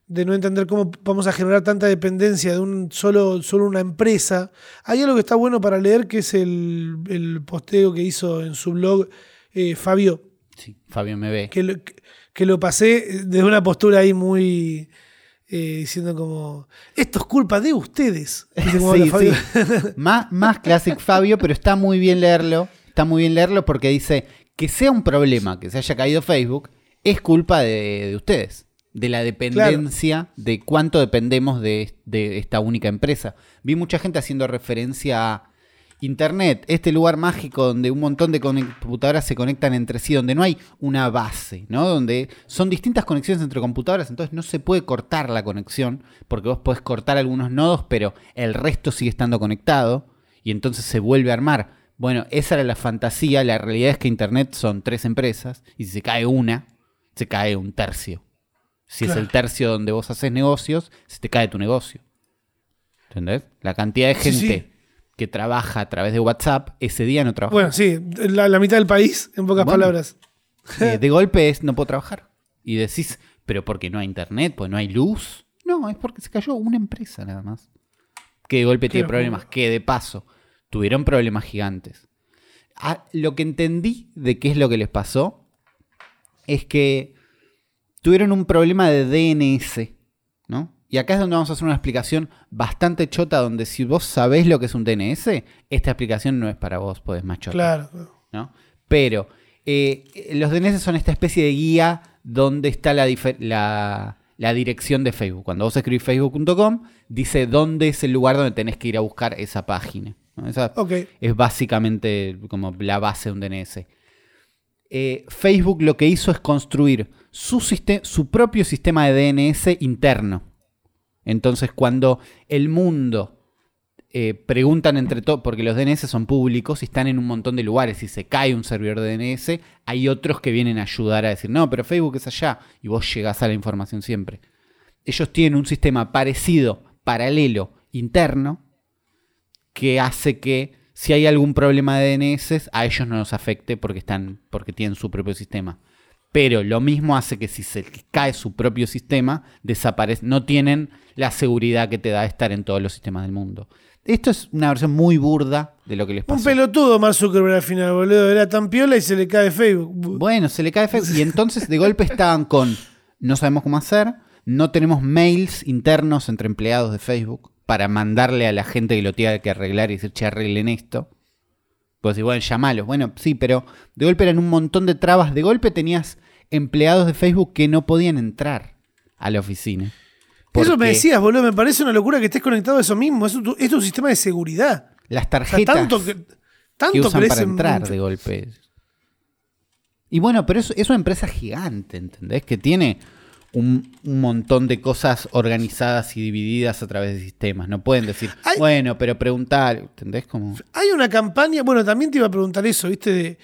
de no entender cómo vamos a generar tanta dependencia de un solo, solo una empresa. Hay algo que está bueno para leer, que es el, el posteo que hizo en su blog eh, Fabio,
Sí, Fabio me ve.
que lo, que lo pasé desde una postura ahí muy. Eh, diciendo como. Esto es culpa de ustedes.
Más, más Classic Fabio, pero está muy bien leerlo. Está muy bien leerlo porque dice que sea un problema que se haya caído Facebook es culpa de, de ustedes. De la dependencia, de cuánto dependemos de, de esta única empresa. Vi mucha gente haciendo referencia a Internet, este lugar mágico donde un montón de computadoras se conectan entre sí, donde no hay una base, ¿no? Donde son distintas conexiones entre computadoras, entonces no se puede cortar la conexión, porque vos podés cortar algunos nodos, pero el resto sigue estando conectado, y entonces se vuelve a armar. Bueno, esa era la fantasía, la realidad es que Internet son tres empresas, y si se cae una, se cae un tercio. Si es el tercio donde vos haces negocios, se te cae tu negocio. ¿Entendés? La cantidad de
Sí,
gente
sí.
Que trabaja a través de WhatsApp, ese día no trabaja.
Bueno, sí, la, la mitad del país, en pocas
Bueno.
palabras.
Eh, de golpe es no puedo trabajar. Y decís, pero porque no hay internet, porque no hay luz. No, es porque se cayó una empresa nada más. Que de golpe tiene problemas, que de paso tuvieron problemas gigantes. Ah, lo que entendí de qué es lo que les pasó es que tuvieron un problema de DNS, ¿no? Y acá es donde vamos a hacer una explicación bastante chota, donde si vos sabés lo que es un DNS, esta explicación no es para vos, podés más chota.
Claro.
¿no? Pero eh, los DNS son esta especie de guía donde está la, difer- la- la dirección de Facebook. Cuando vos escribís facebook.com, dice dónde es el lugar donde tenés que ir a buscar esa página. ¿no? Esa
Ok.
es básicamente como la base de un DNS. Eh, Facebook lo que hizo es construir su, su propio sistema de DNS interno. Entonces, cuando el mundo eh, preguntan entre todos, porque los DNS son públicos y están en un montón de lugares. Si se cae un servidor de DNS, hay otros que vienen a ayudar a decir, no, pero Facebook es allá y vos llegás a la información siempre. Ellos tienen un sistema parecido, paralelo, interno, que hace que si hay algún problema de DNS, a ellos no nos afecte porque, están, porque tienen su propio sistema. Pero lo mismo hace que si se cae su propio sistema, desaparece. No tienen la seguridad que te da estar en todos los sistemas del mundo. Esto es una versión muy burda de lo que les pasó.
Un pelotudo Mark Zuckerberg al final, boludo. Era tan piola y se le cae Facebook.
Bueno, se le cae Facebook. Y entonces de golpe estaban con, no sabemos cómo hacer, no tenemos mails internos entre empleados de Facebook para mandarle a la gente que lo tenga que arreglar y decir, che, arreglen esto. Pues igual, llamalos. Bueno, sí, pero de golpe eran un montón de trabas. De golpe tenías empleados de Facebook que no podían entrar a la oficina.
Eso me decías, boludo. Me parece una locura que estés conectado a eso mismo. Es un, es sistema de seguridad.
Las
O sea,
tarjetas
tanto que, tanto
que usan
crees
para
en-
entrar de golpe. Y bueno, pero es, es una empresa gigante, ¿entendés? Que tiene un, un montón de cosas organizadas y divididas a través de sistemas. No pueden decir,
Hay-
bueno, pero preguntar, ¿entendés? Como...
Hay una campaña, bueno, también te iba a preguntar eso, ¿viste? De,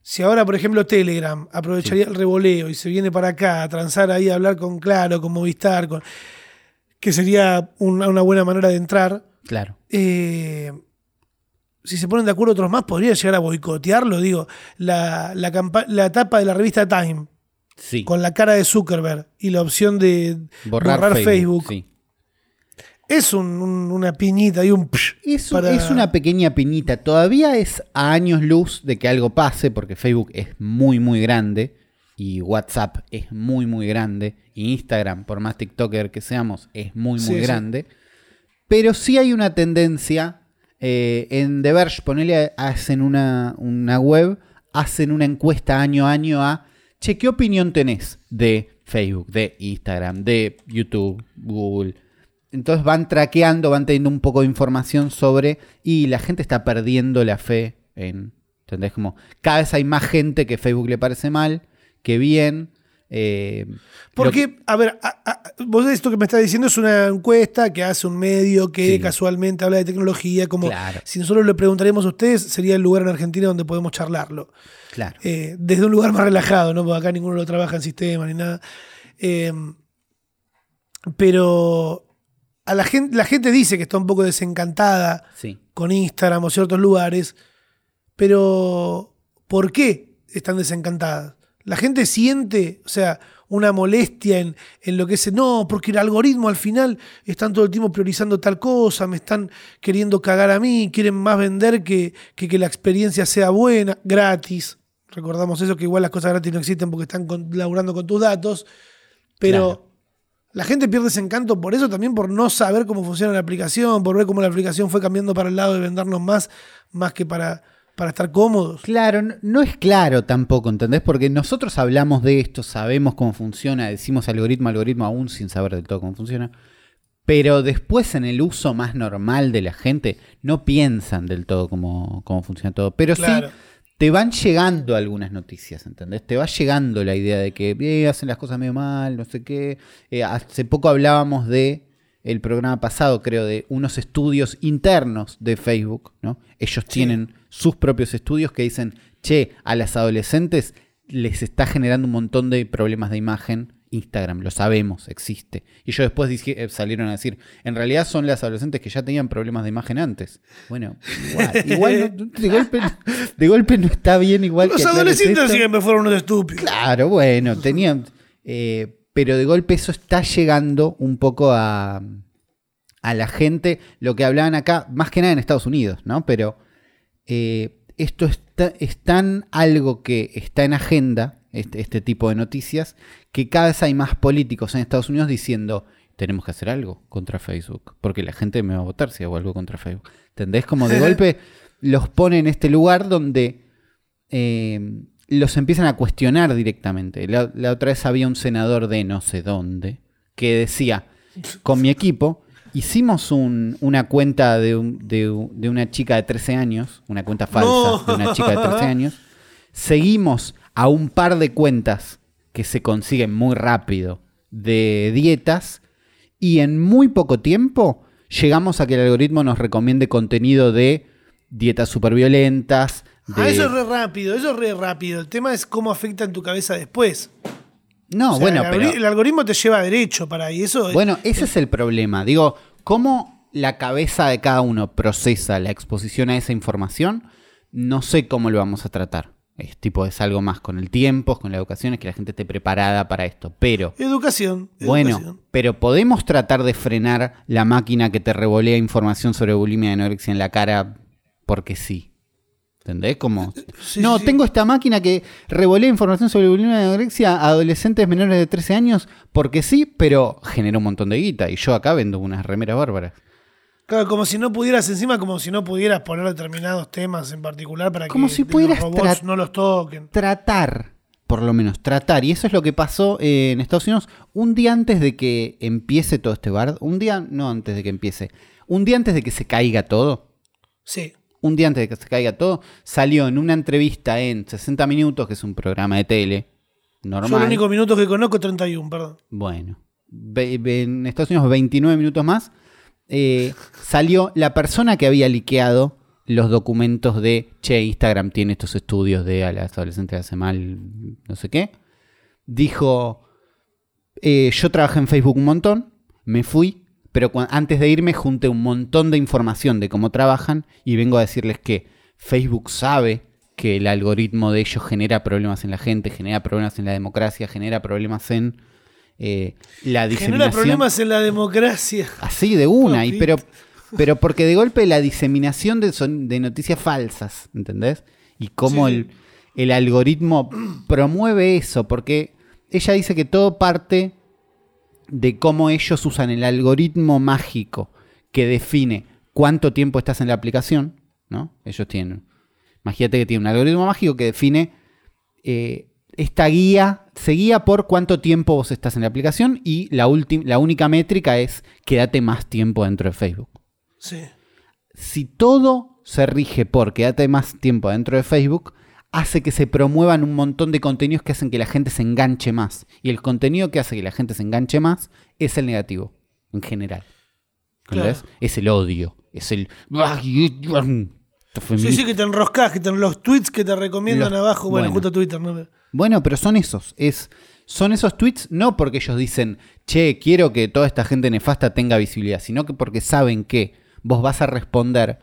si ahora, por ejemplo, Telegram aprovecharía el revoleo y se viene para acá a transar ahí, a hablar con Claro, con Movistar, con, que sería una, una buena manera de entrar.
Claro.
eh, si se ponen de acuerdo otros más, podría llegar a boicotearlo. Digo, la, la, la tapa de la revista Time
Sí.
con la cara de Zuckerberg y la opción de
Borrar,
borrar,
Facebook.
Facebook,
sí.
es un- un- una piñita y un... psh
Es, un-
para-
es una pequeña piñita. Todavía es a años luz de que algo pase, porque Facebook es muy, muy grande. Y WhatsApp es muy, muy grande. Y Instagram, por más TikToker que seamos, es muy, muy
Sí, sí.
grande. Pero sí hay una tendencia. eh, en The Verge, ponele, hacen una, una web, hacen una encuesta año a año a, che, ¿qué opinión tenés de Facebook, de Instagram, de YouTube, Google? Entonces van traqueando, van teniendo un poco de información sobre, y la gente está perdiendo la fe en, ¿entendés? Como cada vez hay más gente que Facebook le parece mal, que bien, Eh,
Porque, a ver, a- a- vos esto que me estás diciendo es una encuesta que hace un medio que
Sí.
casualmente habla de tecnología, como
Claro.
si nosotros le preguntaríamos a ustedes, sería el lugar en Argentina donde podemos charlarlo.
claro.
Eh, desde un lugar más relajado, ¿no? Porque acá ninguno lo trabaja en sistema ni nada. Eh, pero a la gente, la gente dice que está un poco desencantada
Sí.
con Instagram o ciertos lugares, pero ¿por qué están desencantadas? La gente siente, o sea, una molestia en, en lo que es, no, porque el algoritmo al final están todo el tiempo priorizando tal cosa, me están queriendo cagar a mí, quieren más vender que, que que la experiencia sea buena, gratis. Recordamos eso, que igual las cosas gratis no existen porque están con- laburando con tus datos, pero...
Claro.
La gente pierde ese encanto por eso, también por no saber cómo funciona la aplicación, por ver cómo la aplicación fue cambiando para el lado de vendernos más, más que para, para estar cómodos.
Claro, no, es claro tampoco, ¿entendés? Porque nosotros hablamos de esto, sabemos cómo funciona, decimos algoritmo, algoritmo aún sin saber del todo cómo funciona. Pero después en el uso más normal de la gente no piensan del todo cómo, cómo funciona todo. Pero
Claro.
sí te van llegando algunas noticias, ¿entendés? Te va llegando la idea de que eh, hacen las cosas medio mal, no sé qué. Eh, hace poco hablábamos de el programa pasado, creo, de unos estudios internos de Facebook, ¿no? Ellos tienen sus propios estudios que dicen, che, a las adolescentes les está generando un montón de problemas de imagen. Instagram, lo sabemos, existe. Y ellos después dije- eh, salieron a decir, en realidad son las adolescentes que ya tenían problemas de imagen antes. Bueno, igual, igual no- de, golpe, de golpe no está bien igual
Los
que
adolescentes
esto.
siempre fueron unos estúpidos.
Claro, bueno, tenían. eh, pero de golpe eso está llegando un poco a, a la gente. Lo que hablaban acá, más que nada en Estados Unidos, ¿no? Pero eh, esto está, es tan algo que está en agenda, este, este tipo de noticias, que cada vez hay más políticos en Estados Unidos diciendo. Tenemos que hacer algo contra Facebook, porque la gente me va a votar si hago algo contra Facebook. ¿Entendés? Como de golpe los pone en este lugar donde eh, los empiezan a cuestionar directamente. La, la otra vez había un senador de no sé dónde que decía, con mi equipo, hicimos un- una cuenta de, un- de un- de una chica de 13 años, una cuenta falsa
No.
de una chica de 13 años, seguimos a un par de cuentas que se consiguen muy rápido de dietas y en muy poco tiempo llegamos a que el algoritmo nos recomiende contenido de dietas súper
Ah, eso es re rápido, eso es re rápido. El tema es cómo afecta en tu cabeza después.
No,
O sea,
bueno,
el,
pero...
el algoritmo te lleva derecho para ahí. Eso es-
Bueno, ese es el problema. Digo, ¿cómo la cabeza de cada uno procesa la exposición a esa información? No sé cómo lo vamos a tratar. Es tipo, es algo más con el tiempo, con la educación, es que la gente esté preparada para esto. Pero,
educación.
bueno,
educación.
pero podemos tratar de frenar la máquina que te revolea información sobre bulimia y anorexia en la cara porque sí. ¿Entendés? Como,
Sí,
no,
sí.
tengo esta máquina que revolea información sobre bulimia y anorexia a adolescentes menores de 13 años porque sí, pero genera un montón de guita. Y yo acá vendo unas remeras bárbaras.
Claro, como si no pudieras, encima, como si no pudieras poner determinados temas en particular para
Como
que
si
los
pudieras
robots
tra-
no los toquen.
Tratar, por lo menos, tratar. Y eso es lo que pasó eh, en Estados Unidos un día antes de que empiece todo este bar. Un día, no antes de que empiece. Un día antes de que se caiga todo.
Sí.
Un día antes de que se caiga todo, salió en una entrevista en 60 minutos, que es un programa de tele normal.
Yo el único minuto que conozco es 31, perdón.
Bueno, en Estados Unidos 29 minutos más, eh, salió la persona que había liqueado los documentos de, che, Instagram tiene estos estudios de a las adolescentes hace mal, no sé qué. Dijo, eh, yo trabajé en Facebook un montón, me fui, pero antes de irme junté un montón de información de cómo trabajan y vengo a decirles que Facebook sabe que el algoritmo de ellos genera problemas en la gente, genera problemas en la democracia, genera problemas en eh, la
Genera
diseminación.
problemas en la democracia.
Así de una, y pero, pero porque de golpe la diseminación de, son- de noticias falsas, ¿entendés? Y cómo
Sí.
el, el algoritmo promueve eso, porque ella dice que todo parte de cómo ellos usan el algoritmo mágico que define cuánto tiempo estás en la aplicación, ¿no? Ellos tienen, imagínate que tiene un algoritmo mágico que define eh, esta guía, se guía por cuánto tiempo vos estás en la aplicación y la, la única métrica es quédate más tiempo dentro de Facebook.
Sí.
Si todo se rige por quédate más tiempo dentro de Facebook, hace que se promuevan un montón de contenidos que hacen que la gente se enganche más. Y el contenido que hace que la gente se enganche más es el negativo, en general.
Claro.
Es el odio, es el...
Sí, sí, que te enroscás, que te, los tweets que te recomiendan
Los-
abajo, bueno,
bueno.
justo Twitter, ¿no?
Bueno, pero son esos. Es, son esos tweets no porque ellos dicen, che, quiero que toda esta gente nefasta tenga visibilidad, sino que porque saben que vos vas a responder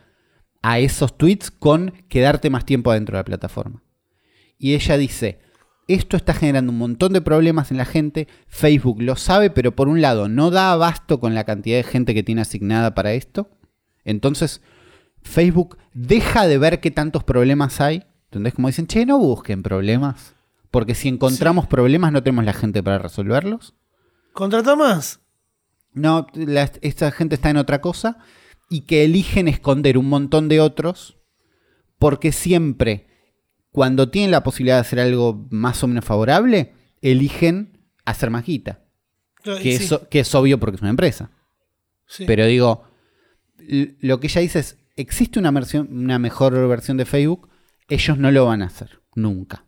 a esos tweets con quedarte más tiempo adentro de la plataforma. Y ella dice, esto está generando un montón de problemas en la gente, Facebook lo sabe, pero por un lado no da abasto con la cantidad de gente que tiene asignada para esto. Entonces, Facebook deja de ver qué tantos problemas hay. ¿Entendés? Como dicen, che, no busquen problemas. Porque si encontramos problemas no tenemos la gente para resolverlos.
Contrata más.
No, la- esta gente está en otra cosa. Y que eligen esconder un montón de otros. Porque siempre, cuando tienen la posibilidad de hacer algo más o menos favorable, eligen hacer más guita.
Claro,
Que,
sí,
es, que es obvio porque es una empresa.
sí.
Pero digo, lo que ella dice es, existe una, versión, una mejor versión de Facebook, ellos no lo van a hacer, nunca.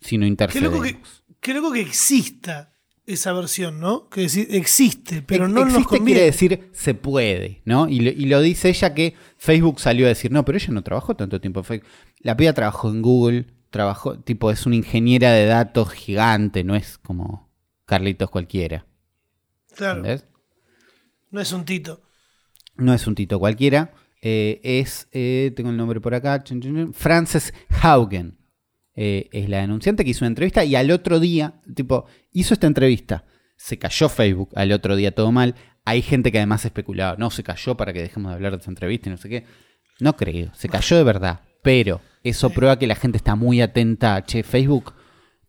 Si no
Qué loco que, que exista esa versión, ¿no? Que decir, existe, pero no nos
Existe
conviene.
quiere decir se puede, ¿no? Y lo, y lo dice ella que Facebook salió a decir, no, pero ella no trabajó tanto tiempo en Facebook. La piba trabajó en Google, trabajó, tipo, es una ingeniera de datos gigante, no es como Carlitos cualquiera.
claro,
¿entendés?
no es un tito.
No es un tito cualquiera. eh, es, eh, tengo el nombre por acá, Frances Haugen. Eh, es la denunciante que hizo una entrevista y al otro día, tipo, hizo esta entrevista. Se cayó Facebook, al otro día todo mal. Hay gente que además especulaba, no, se cayó para que dejemos de hablar de esa entrevista y no sé qué. No creo, se cayó de verdad. Pero eso prueba que la gente está muy atenta a, che, Facebook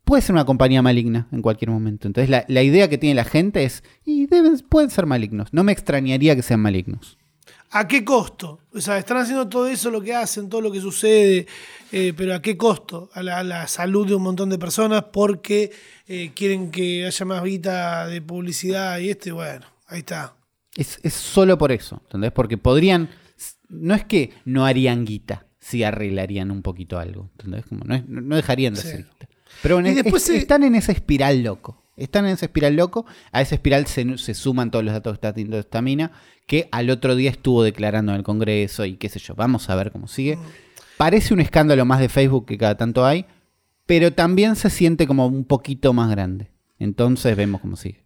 puede ser una compañía maligna en cualquier momento. Entonces la, la idea que tiene la gente es, y pueden ser malignos. No me extrañaría que sean malignos.
¿A qué costo? O sea, están haciendo todo eso, lo que hacen, todo lo que sucede, eh, pero ¿a qué costo? A la, a la salud de un montón de personas porque eh, quieren que haya más guita de publicidad y este, bueno, ahí está.
Es, es solo por eso, ¿entendés? Porque podrían, no es que no harían guita, si arreglarían un poquito algo, ¿entendés? Como no, es- no dejarían de
Sí.
hacer guita. Pero en
Y después
es-
se-
están en esa espiral loco. Están en esa espiral loco. A esa espiral se, suman todos los datos que está teniendo esta mina, que al otro día estuvo declarando en el Congreso y qué sé yo. Vamos a ver cómo sigue. Parece un escándalo más de Facebook que cada tanto hay, pero también se siente como un poquito más grande. Entonces vemos cómo sigue.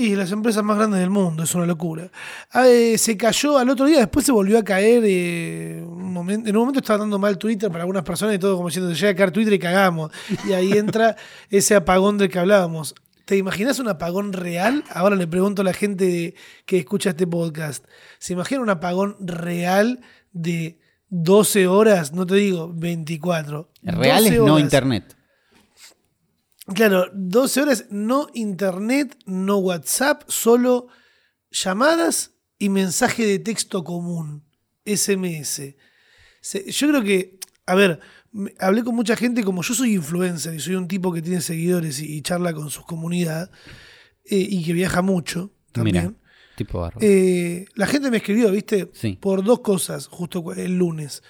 Y las empresas más grandes del mundo, es una locura. Ah, eh, se cayó al otro día, después se volvió a caer. eh, un momento, en un momento estaba dando mal Twitter para algunas personas y todo como diciendo, llega a caer Twitter y cagamos. Y ahí entra ese apagón del que hablábamos. ¿Te imaginas un apagón real? Ahora le pregunto a la gente que escucha este podcast. ¿Se imagina un apagón real de 12 horas? No te digo 24.
Real
12
es no internet.
Claro, 12 horas, no internet, no WhatsApp, solo llamadas y mensaje de texto común, SMS. Yo creo que, a ver, hablé con mucha gente, como yo soy influencer y soy un tipo que tiene seguidores y, y charla con su comunidad eh, y que viaja mucho también.
Mira, tipo bárbaro.
Eh, la gente me escribió, ¿viste?
Sí.
Por dos cosas, justo el lunes.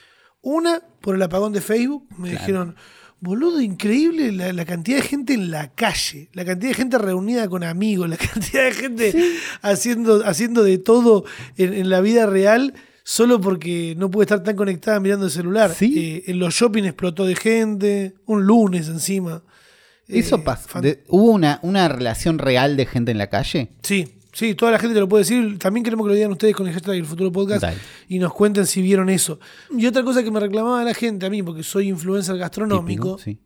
Una, por el apagón de Facebook. Me
Claro.
dijeron, boludo, increíble la, la cantidad de gente en la calle, la cantidad de gente reunida con amigos, la cantidad de gente haciendo, haciendo de todo en, en la vida real. Solo porque no puede estar tan conectada mirando el celular.
Sí.
Eh, en los shopping explotó de gente. Un lunes encima.
Eso
Eh,
De- ¿Hubo una, una relación real de gente en la calle?
Sí, sí, toda la gente te lo puede decir. También queremos que lo digan ustedes con el hashtag del futuro podcast
Dale.
y nos cuenten si vieron eso. Y otra cosa que me reclamaba la gente a mí, porque soy influencer gastronómico,
Típico, sí.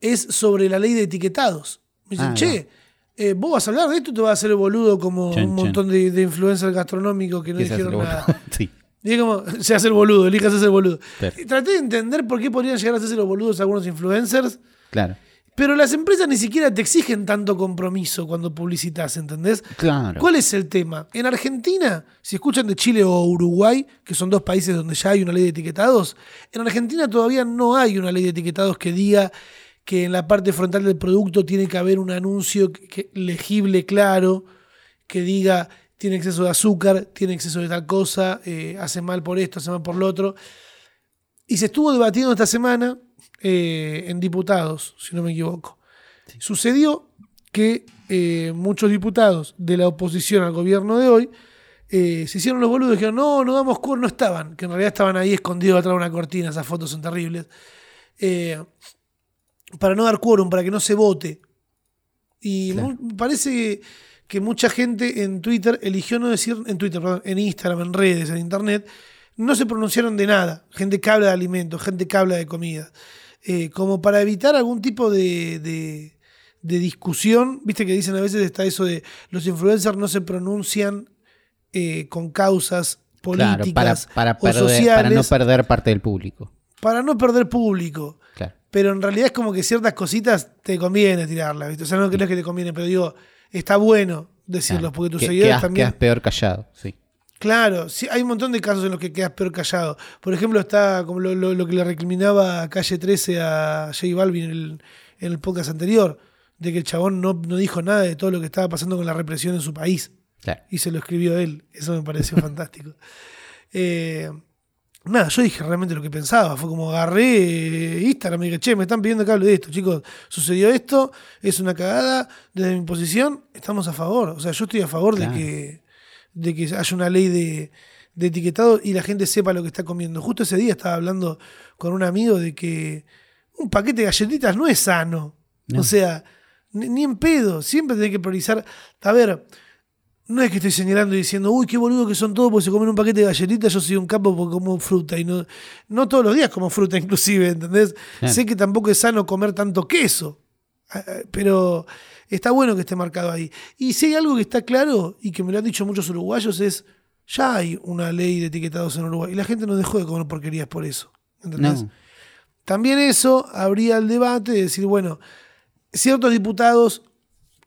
es sobre la ley de etiquetados. Me dicen,
Ah,
che, eh, vos vas a hablar de esto, te vas a hacer el boludo como un montón de, de influencers gastronómicos que no
¿Qué se hace
dijeron
el
nada.
sí.
Y es como, se hace el boludo, elijas hacer el boludo. Y traté de entender por qué podrían llegar a hacerse los boludos algunos influencers.
Claro.
Pero las empresas ni siquiera te exigen tanto compromiso cuando publicitas, ¿entendés?
Claro.
¿Cuál es el tema? En Argentina, si escuchan de Chile o Uruguay, que son dos países donde ya hay una ley de etiquetados, en Argentina todavía no hay una ley de etiquetados que diga que en la parte frontal del producto tiene que haber un anuncio que- que- legible, claro, que diga tiene exceso de azúcar, tiene exceso de tal cosa, eh, hace mal por esto, hace mal por lo otro. Y se estuvo debatiendo esta semana eh, en diputados, si no me equivoco. Sucedió que eh, muchos diputados de la oposición al gobierno de hoy eh, se hicieron los boludos y dijeron, no, no damos quórum, no estaban, que en realidad estaban ahí escondidos atrás de una cortina, esas fotos son terribles, eh, para no dar quórum, para que no se vote. Y
Claro.
parece que, que mucha gente en Twitter eligió no decir, en Twitter, perdón, en Instagram, en redes, en Internet, no se pronunciaron de nada. Gente que habla de alimentos, gente que habla de comida. Eh, como para evitar algún tipo de, de- de discusión. Viste que dicen a veces está eso de los influencers no se pronuncian eh, con causas
Claro,
políticas
para,
o sociales
para no perder parte del público.
para no perder público.
Claro.
Pero en realidad es como que ciertas cositas te conviene tirarlas, ¿viste? O sea, no crees que te conviene, pero digo, está bueno decirlos,
Claro.
porque tus
Que-
seguidores
quedas,
también.
quedas peor callado, sí.
Claro, sí, hay un montón de casos en los que quedas peor callado. Por ejemplo, está como lo, lo- lo que le recriminaba a Calle 13 a J Balvin en el, en el podcast anterior, de que el chabón no, no dijo nada de todo lo que estaba pasando con la represión en su país.
Claro.
Y se lo escribió él. Eso me pareció fantástico. Eh, nada, yo dije realmente lo que pensaba. Fue como agarré eh, Instagram y dije, che, me están pidiendo que hable de esto, chicos. Sucedió esto, es una cagada. Desde mi posición, estamos a favor. O sea, yo estoy a favor
Claro.
de que de que haya una ley de, de etiquetado y la gente sepa lo que está comiendo. Justo ese día estaba hablando con un amigo de que un paquete de galletitas no es sano.
No.
O sea, ni, ni en pedo. Siempre tenés que priorizar. A ver, no es que estoy señalando y diciendo, uy, qué boludo que son todos porque se comen un paquete de galletitas, yo soy un capo porque como fruta. Y no, no todos los días como fruta, inclusive, ¿entendés? Sé que tampoco es sano comer tanto queso. Ah, Pero está bueno que esté marcado ahí. Y si hay algo que está claro y que me lo han dicho muchos uruguayos es, ya hay una ley de etiquetados en Uruguay y la gente no dejó de comer porquerías por eso. ¿entendés?
No.
También eso habría el debate de decir, bueno, ciertos diputados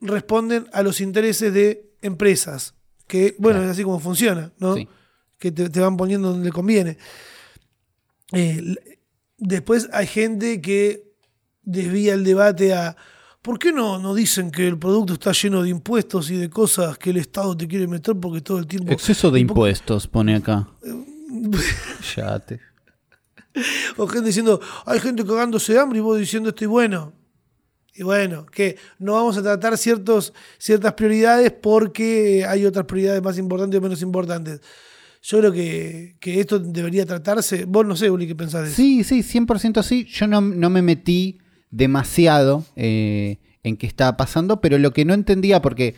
responden a los intereses de empresas, que, bueno,
Claro.
es así como funciona, ¿no?
Sí.
Que te, te van poniendo donde le conviene. Eh, después hay gente que desvía el debate a, ¿por qué no, no dicen que el producto está lleno de impuestos y de cosas que el Estado te quiere meter porque todo el tiempo...
Exceso de impuestos, pone acá. Ya te.
O gente diciendo, hay gente cagándose de hambre y vos diciendo estoy bueno. Y bueno, que no vamos a tratar ciertos, ciertas prioridades porque hay otras prioridades más importantes o menos importantes. Yo creo que, que esto debería tratarse. Vos no sé, Uli, qué pensás de eso.
Sí, sí, 100% sí. Yo no, no me metí demasiado eh, en qué estaba pasando, pero lo que no entendía, porque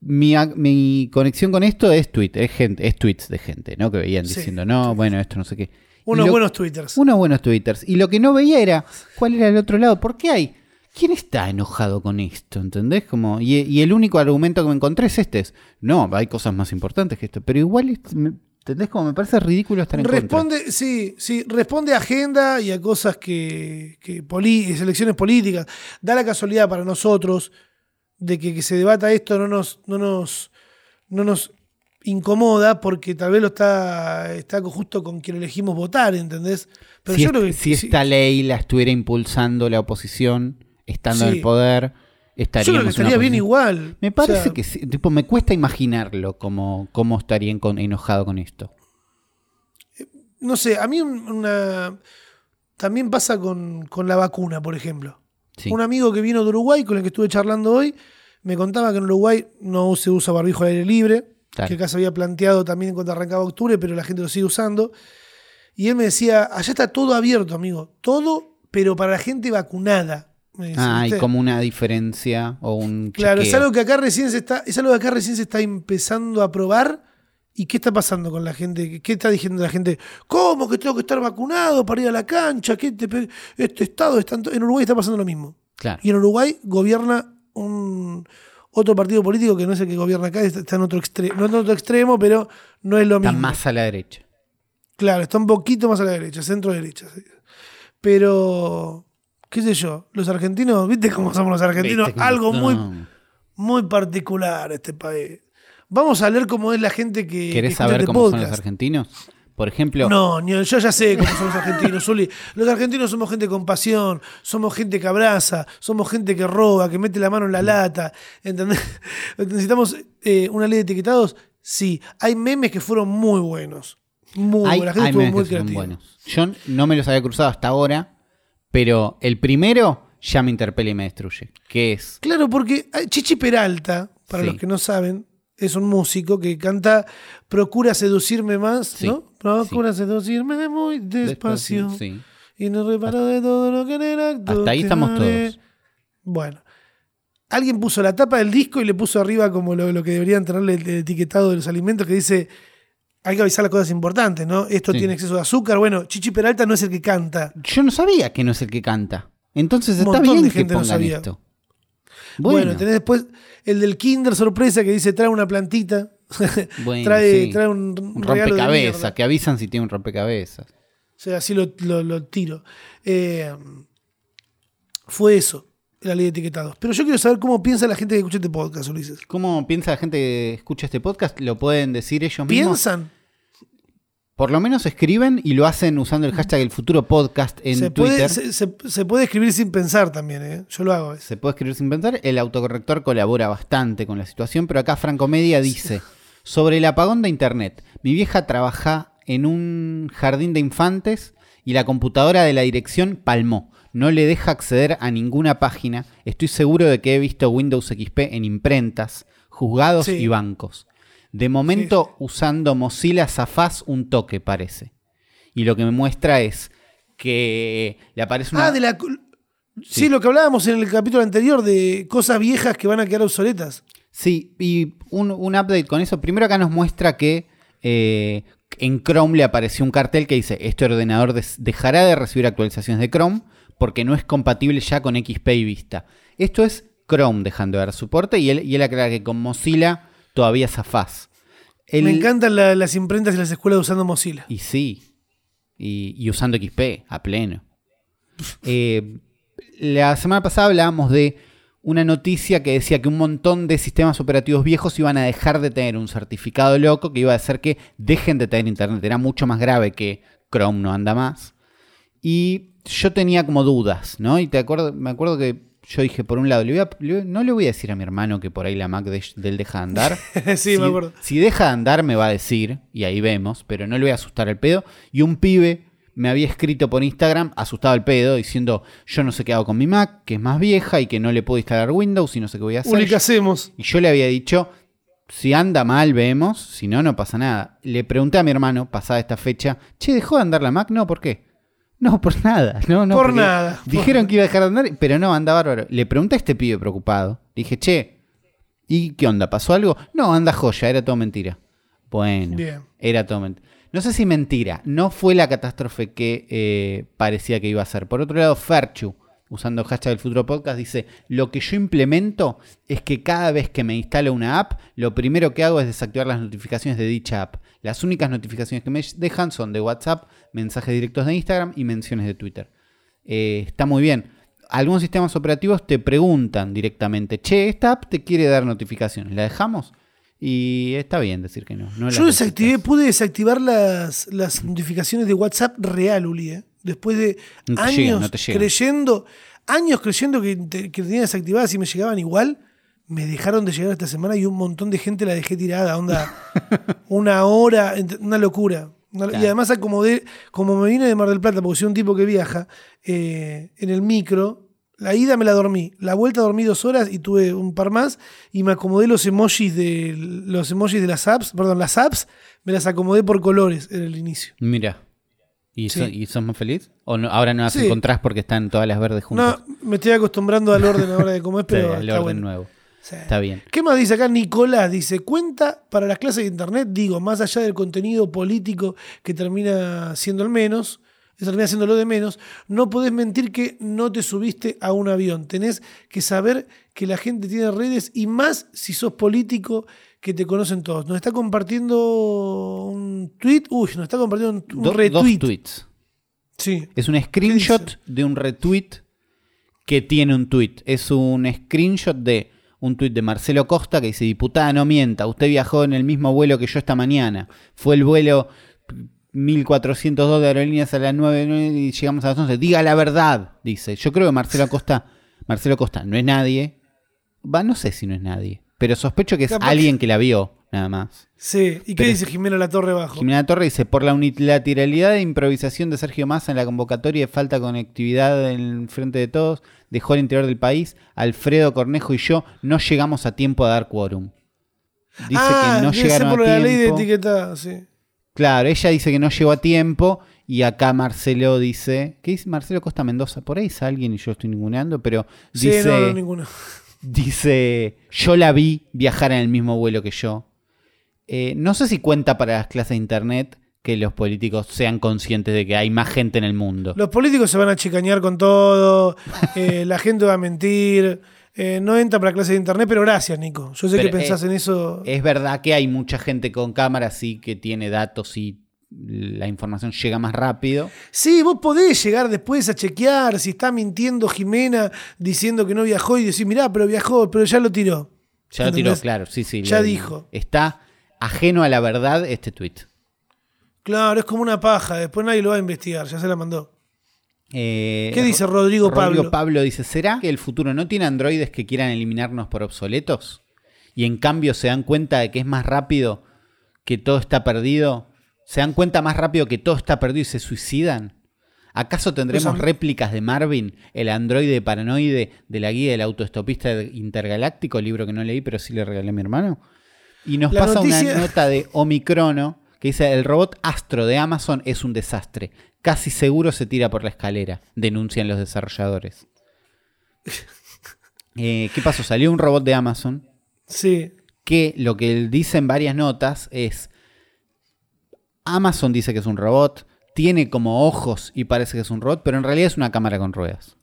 mi, mi conexión con esto es tweet, es gente, es tweets de gente, ¿no? Que veían
Sí,
diciendo, no, bueno, esto no sé qué.
Unos
lo-
buenos twitters.
Unos buenos twitters. Y lo que no veía era cuál era el otro lado. ¿Por qué hay? ¿Quién está enojado con esto? ¿Entendés? Como, y, y el único argumento que me encontré es este. Es, no, hay cosas más importantes que esto. Pero igual, es- me- ¿entendés? Como me parece ridículo estar en contra.
Responde, sí, sí, responde a agenda y a cosas que, que poli- elecciones políticas. Da la casualidad para nosotros de que, que se debata esto no nos, no nos, no nos incomoda porque tal vez lo está, está justo con quien elegimos votar, ¿entendés? Pero
si,
yo
est-
creo que
si
sí,
esta ley la estuviera impulsando la oposición, estando en el poder, estaríamos
estaría bien igual.
Me
O
parece
sea,
que sí, tipo, me cuesta imaginarlo como cómo estarían con, enojado con esto.
no sé, a mí una también pasa con, con la vacuna, por ejemplo.
Sí.
Un amigo que vino de Uruguay, con el que estuve charlando hoy, me contaba que en Uruguay no se usa barbijo al aire libre,
Claro.
que acá se había planteado también cuando arrancaba octubre, pero la gente lo sigue usando. Y él me decía, allá está todo abierto, amigo, todo, pero para la gente vacunada.
Ah, hay como una diferencia o un
Claro, es
chequeo.
algo que acá recién se está, es algo que acá recién se está empezando a probar. ¿Y qué está pasando con la gente? ¿Qué está diciendo la gente? ¿Cómo que tengo que estar vacunado para ir a la cancha? ¿Qué te este estado está en, to-?" en Uruguay está pasando lo mismo.
Claro.
Y en Uruguay gobierna un otro partido político que no es el que gobierna acá, está está en otro extremo, no en otro extremo, pero no es lo
Está
mismo.
más a la derecha.
Claro, está un poquito más a la derecha, centro derecha. Pero, qué sé yo, los argentinos, ¿viste cómo somos los argentinos?
Que-
Algo muy muy particular este país. Vamos a leer cómo es la gente que. que
¿Querés
escucha
saber
este
cómo son los argentinos? Por ejemplo,
No, yo ya sé cómo son los argentinos, Zuli. Los argentinos somos gente con pasión, somos gente que abraza, somos gente que roba, que mete la mano en la lata. ¿Entendés? Necesitamos eh, una ley de etiquetados. Sí, hay memes que fueron muy buenos. Muy
hay,
buena, la gente
hay
estuvo
memes
muy
que
creativa.
buenos. Yo no me los había cruzado hasta ahora, pero el primero ya me interpela y me destruye. Que es.
Claro, porque Chichi Peralta, para
Sí.
los que no saben, es un músico que canta Procura seducirme más,
Sí.
¿no? Procura seducirme muy despacio.
Sí.
Y no reparo de todo lo que en el acto
Hasta ahí estamos
haré.
todos.
Bueno. Alguien puso la tapa del disco y le puso arriba como lo, lo que deberían tenerle el etiquetado de los alimentos que dice hay que avisar las cosas importantes, ¿no? Esto
Sí.
tiene exceso de azúcar. Bueno, Chichi Peralta no es el que canta.
Yo no sabía que no es el que canta. Entonces
Un
está bien
de
que
gente no sabía.
esto.
Bueno,
Bueno,
tenés después el del Kinder sorpresa que dice trae una plantita.
bueno,
trae,
sí.
trae un,
un rompecabezas, que avisan si tiene un rompecabezas.
O sea, así lo, lo- lo tiro. Eh, fue eso, la ley de etiquetados. Pero yo quiero saber cómo piensa la gente que escucha este podcast, Ulises.
¿Cómo piensa la gente que escucha este podcast? ¿Lo pueden decir ellos mismos?
¿Piensan?
Por lo menos escriben y lo hacen usando el hashtag el futuro podcast en
se,
Twitter.
puede, se, se- se puede escribir sin pensar también, ¿eh? Yo lo hago.
Se puede escribir sin pensar. El autocorrector colabora bastante con la situación, pero acá Franco Media dice: Sobre el apagón de internet, mi vieja trabaja en un jardín de infantes y la computadora de la dirección palmó. No le deja acceder a ninguna página. Estoy seguro de que he visto Windows XP en imprentas, juzgados
Sí.
y bancos. De momento usando Mozilla Zafaz un toque, parece. Y lo que me muestra es que le aparece una...
Ah, de la. Sí.
Sí.
lo que hablábamos en el capítulo anterior de cosas viejas que van a quedar obsoletas.
Sí, y un, un update con eso. Primero acá nos muestra que eh, en Chrome le apareció un cartel que dice, este ordenador dejará de recibir actualizaciones de Chrome porque no es compatible ya con XP y Vista. Esto es Chrome dejando de dar soporte y él, y él aclara que con Mozilla todavía zafás. El-
Me encantan la- las imprentas y las escuelas usando Mozilla.
Y sí, y, y usando XP a pleno. Eh, la semana pasada hablábamos de una noticia que decía que un montón de sistemas operativos viejos iban a dejar de tener un certificado loco que iba a hacer que dejen de tener internet. Era mucho más grave que Chrome no anda más. Y yo tenía como dudas, ¿no? Y te acuerdo, me acuerdo que yo dije, por un lado, le voy a- le no le voy a decir a mi hermano que por ahí la Mac de, del deja de andar.
sí, me acuerdo.
Si deja de andar me va a decir, y ahí vemos, pero no le voy a asustar el pedo. Y un pibe me había escrito por Instagram, asustado el pedo, diciendo, yo no sé qué hago con mi Mac, que es más vieja y que no le puedo instalar Windows y no sé qué voy a hacer.
Uli, ¿qué hacemos?
Y yo le había dicho, si anda mal vemos, si no, no pasa nada. Le pregunté a mi hermano, pasada esta fecha, che, ¿dejó de andar la Mac? No, ¿por qué? No, por nada. No, no,
Por nada.
Dijeron que iba a dejar de andar, pero no, anda bárbaro. Le pregunté a este pibe preocupado. Le dije, che, ¿y qué onda? ¿Pasó algo? No, anda joya, era todo mentira. Bueno,
Bien.
era todo mentira. No sé si mentira, no fue la catástrofe que eh, parecía que iba a ser. Por otro lado, Ferchu, usando hashtag del futuro podcast, dice, lo que yo implemento es que cada vez que me instalo una app, lo primero que hago es desactivar las notificaciones de dicha app. Las únicas notificaciones que me dejan son de WhatsApp, mensajes directos de Instagram y menciones de Twitter. Eh, está muy bien. Algunos sistemas operativos te preguntan directamente, che, esta app te quiere dar notificaciones, ¿la dejamos? Y está bien decir que no.
Yo desactivé, pude desactivar las, las notificaciones de WhatsApp real, Uli, ¿eh? Después de
No
años
llegan, no
creyendo, años creyendo que, te- que tenía desactivadas y me llegaban igual, me dejaron de llegar esta semana y un montón de gente la dejé tirada, onda, una hora, una locura. Y además acomodé, como me vine de Mar del Plata, porque soy un tipo que viaja, eh, en el micro, la ida me la dormí, la vuelta dormí dos horas y tuve un par más y me acomodé los emojis de los emojis de las apps, perdón, las apps me las acomodé por colores en el inicio.
Mira. ¿Y,
Sí.
so- ¿Y sos más feliz? ¿O no- ahora no las
Sí.
encontrás porque están todas las verdes juntas?
No, me estoy acostumbrando al orden ahora de cómo es,
Sí,
pero
el
está
orden
bueno.
nuevo. Está bien.
¿Qué más dice acá Nicolás? Dice, cuenta para las clases de internet, digo, más allá del contenido político que termina siendo el menos, que termina siendo lo de menos, no podés mentir que no te subiste a un avión. Tenés que saber que la gente tiene redes y más si sos político que te conocen todos. Nos está compartiendo un tweet, uy, nos está compartiendo un, un
Do- dos
retweet.
tweets.
Sí.
Es un screenshot de un retweet que tiene un tweet. Es un screenshot de un tweet de Marcelo Costa que dice, diputada, no mienta, usted viajó en el mismo vuelo que yo esta mañana. Fue el vuelo 1402 de aerolíneas a las 9 y llegamos a las 11. Diga la verdad, dice. Yo creo que Marcelo Costa, Marcelo Costa no es nadie. Va, no sé si no es nadie. Pero sospecho que es
Capaz-
alguien que la vio. nada más.
Sí. ¿Y qué
Pero-
dice Jimena La Torre abajo?
Jimena Torre dice, por la unilateralidad de improvisación de Sergio Massa en la convocatoria de falta de conectividad en frente de todos, dejó el interior del país, Alfredo Cornejo y yo no llegamos a tiempo a dar quórum. Dice
ah,
que no llegaron
por
a
la ley de
tiempo.
etiqueta, sí.
Claro, ella dice que no llegó a tiempo y acá Marcelo dice, ¿qué dice Marcelo Costa Mendoza? Por ahí es alguien y yo estoy ninguneando, pero
Sí,
dice,
no, no, ninguno.
dice, yo la vi viajar en el mismo vuelo que yo. Eh, no sé si cuenta para las clases de internet que los políticos sean conscientes de que hay más gente en el mundo.
Los políticos se van a chicañar con todo, eh, la gente va a mentir, eh, no entra para clases de internet, pero gracias, Nico. Yo sé
Pero,
que pensás
eh,
en eso.
Es verdad que hay mucha gente con cámaras sí que tiene datos y la información llega más rápido.
Sí, vos podés llegar después a chequear si está mintiendo Jimena diciendo que no viajó y decir, mirá, pero viajó, pero ya lo tiró.
Ya lo tiró, claro, sí, sí.
Ya dijo.
Está ajeno a la verdad este tweet.
Claro, es como una paja, después nadie lo va a investigar, ya se la mandó.
Eh,
¿Qué dice Rodrigo Pablo?
Pablo dice, ¿será que el futuro no tiene androides que quieran eliminarnos por obsoletos? Y en cambio se dan cuenta de que es más rápido que todo está perdido. ¿Se dan cuenta más rápido que todo está perdido y se suicidan? ¿Acaso tendremos
Pues
réplicas de Marvin, el androide paranoide de la guía del autoestopista intergaláctico, libro que no leí pero sí le regalé a mi hermano? Y nos
La
pasa
noticia-
una nota de Omicrono que dice, el robot Astro de Amazon es un desastre. Casi seguro se tira por la escalera, denuncian los desarrolladores. Eh, ¿Qué pasó? Salió un robot de Amazon
Sí,
que lo que dice en varias notas es, Amazon dice que es un robot, tiene como ojos y parece que es un robot, pero en realidad es una cámara con ruedas.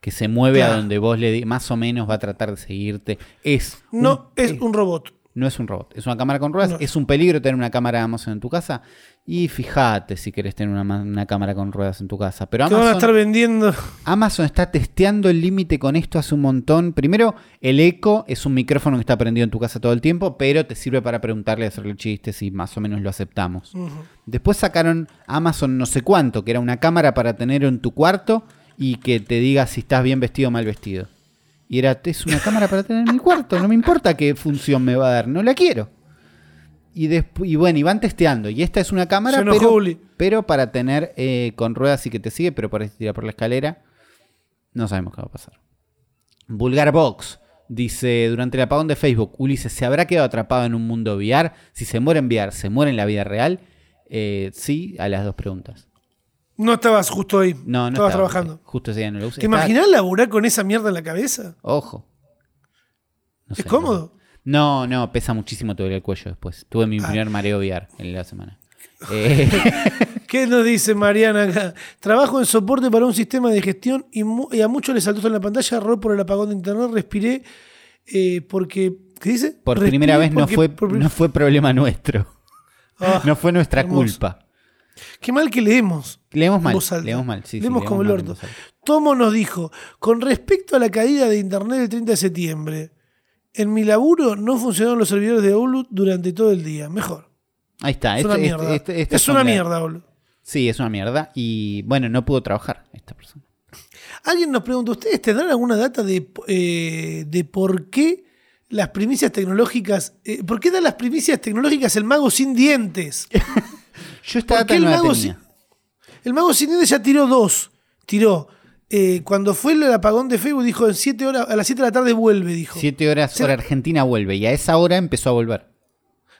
Que se mueve a donde vos le di- más o menos va a tratar de seguirte. Es un-
no es un robot.
no es un robot, es una cámara con ruedas.
No.
¿Es un peligro tener una cámara de Amazon en tu casa? Y fíjate si querés tener una, ma- una cámara con ruedas en tu casa. Pero
Que van a
Amazon,
estar vendiendo.
Amazon está testeando el límite con esto hace un montón. Primero, el Echo es un micrófono que está prendido en tu casa todo el tiempo, pero te sirve para preguntarle, hacerle chistes y más o menos lo aceptamos. Después sacaron Amazon no sé cuánto, que era una cámara para tener en tu cuarto y que te diga si estás bien vestido o mal vestido. Y era, es una cámara para tener en mi cuarto, no me importa qué función me va a dar, no la quiero. Y, y bueno, y van testeando. Y esta es una cámara,
enojó
pero, pero para tener eh, con ruedas y que te sigue, pero para tirar por la escalera. No sabemos qué va a pasar. Vulgar Box dice: Durante el apagón de Facebook, Ulises se habrá quedado atrapado en un mundo VR. Si se muere en VR, ¿se muere en la vida real? Eh, sí, a las dos preguntas.
No estabas justo ahí.
No, no
estabas
estaba,
trabajando.
Justo ese día no lo usé.
¿Te imaginas laburar con esa mierda en la cabeza?
Ojo. No
¿Es
sé,
cómodo?
No, no, pesa muchísimo, duele el cuello después. Tuve
Ah.
mi primer mareo VR en la semana. Eh,
¿Qué nos dice Mariana acá? Trabajo en soporte para un sistema de gestión y, a muchos les saltó en la pantalla, error por el apagón de internet, respiré eh, porque... ¿Qué dice?
por
Respiré
primera vez no fue,
por prim-
no fue problema nuestro.
Ah,
No fue nuestra
hermoso.
culpa.
Qué mal que leemos.
Leemos mal. Leemos mal, sí, sí,
leemos como el orto. Tomo nos dijo, con respecto a la caída de internet del 30 de septiembre, en mi laburo no funcionaron los servidores de Outlook durante todo el día. Mejor.
Ahí está.
Es una
este-
mierda.
este- estas
es una mierda, Outlook.
Sí, es una mierda. Y bueno, no pudo trabajar esta persona.
Alguien nos pregunta, ¿ustedes tendrán alguna data de, eh, de por qué las primicias tecnológicas, eh, por qué dan las primicias tecnológicas el mago sin dientes?
Yo esta
¿Por qué
data
el mago,
tenía.
sin, el mago sin dientes ya tiró dos. Tiró. Eh, cuando fue el apagón de Facebook, dijo en siete horas, a las 7 de la tarde vuelve, dijo.
Siete horas,
Se-
hora Argentina vuelve. Y a esa hora empezó a volver.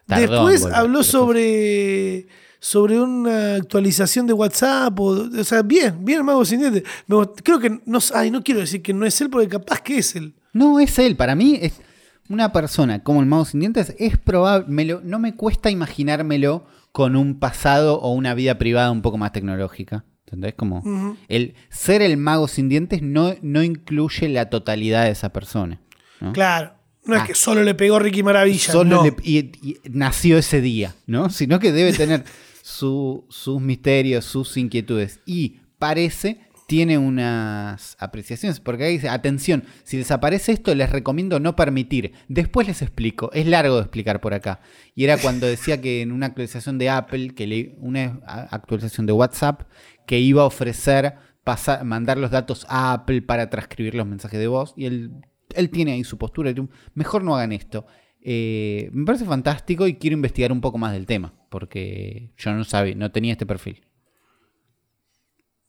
Tardó
Después
volver,
habló sobre, sobre una actualización de WhatsApp. O, o sea, bien, bien el mago sin dientes. Me gust- creo que no, ay, no quiero decir que no es él, porque capaz que es él.
No, es él. Para mí, es una persona como el mago sin dientes es probable. me lo- no me cuesta imaginármelo con un pasado o una vida privada un poco más tecnológica. ¿Entendés? Como el ser el mago sin dientes no, no incluye la totalidad de esa persona. ¿no?
Claro. No es
Ah.
que solo le pegó Ricky Maravilla.
Solo
no.
le- y, y nació ese día, ¿no? Sino que debe tener su- sus misterios, sus inquietudes. Y parece, tiene unas apreciaciones, porque ahí dice, atención, si les aparece esto, les recomiendo no permitir. Después les explico, es largo de explicar por acá. Y era cuando decía que en una actualización de Apple, que le- una actualización de WhatsApp, que iba a ofrecer pasar, mandar los datos a Apple para transcribir los mensajes de voz. Y él, él tiene ahí su postura. Mejor no hagan esto. Eh, me parece fantástico y quiero investigar un poco más del tema, porque yo no sabía, no tenía este perfil.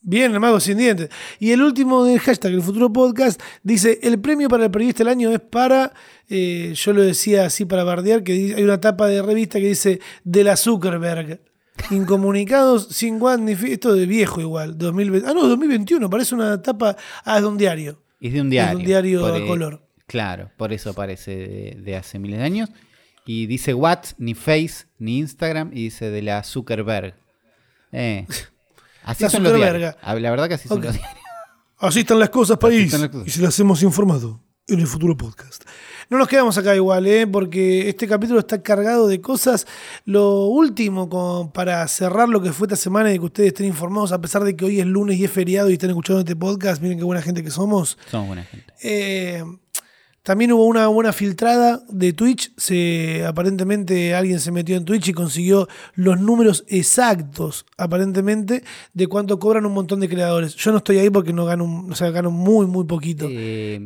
Bien, el mago sin dientes. Y el último del hashtag, el futuro podcast, dice, el premio para el periodista del año es para, eh, yo lo decía así para bardear, que hay una tapa de revista que dice, de la Zuckerberg. Incomunicados, sin guan ni esto de viejo igual, 2020. Ah, no, 2021, parece una tapa, ah, es de un diario.
Es de un
Es
diario.
de un diario a
eh,
color.
Claro, por eso parece de, de hace miles de años. Y dice What, ni Face, ni Instagram, y dice de la Zuckerberg. Eh, Así
La
son los diarios. Ah, La verdad que así son los diarios.
Así están las cosas, país.
están las cosas.
Y se las hemos informado en el futuro podcast. No nos quedamos acá igual, ¿eh? porque este capítulo está cargado de cosas. Lo último, para cerrar lo que fue esta semana y que ustedes estén informados, a pesar de que hoy es lunes y es feriado y están escuchando este podcast, miren qué buena gente que somos.
Somos buena gente.
Eh, también hubo una buena filtrada de Twitch. Se, aparentemente alguien se metió en Twitch y consiguió los números exactos, aparentemente, de cuánto cobran un montón de creadores. Yo no estoy ahí porque no gano, un- o sea, gano muy, muy poquito.
Eh,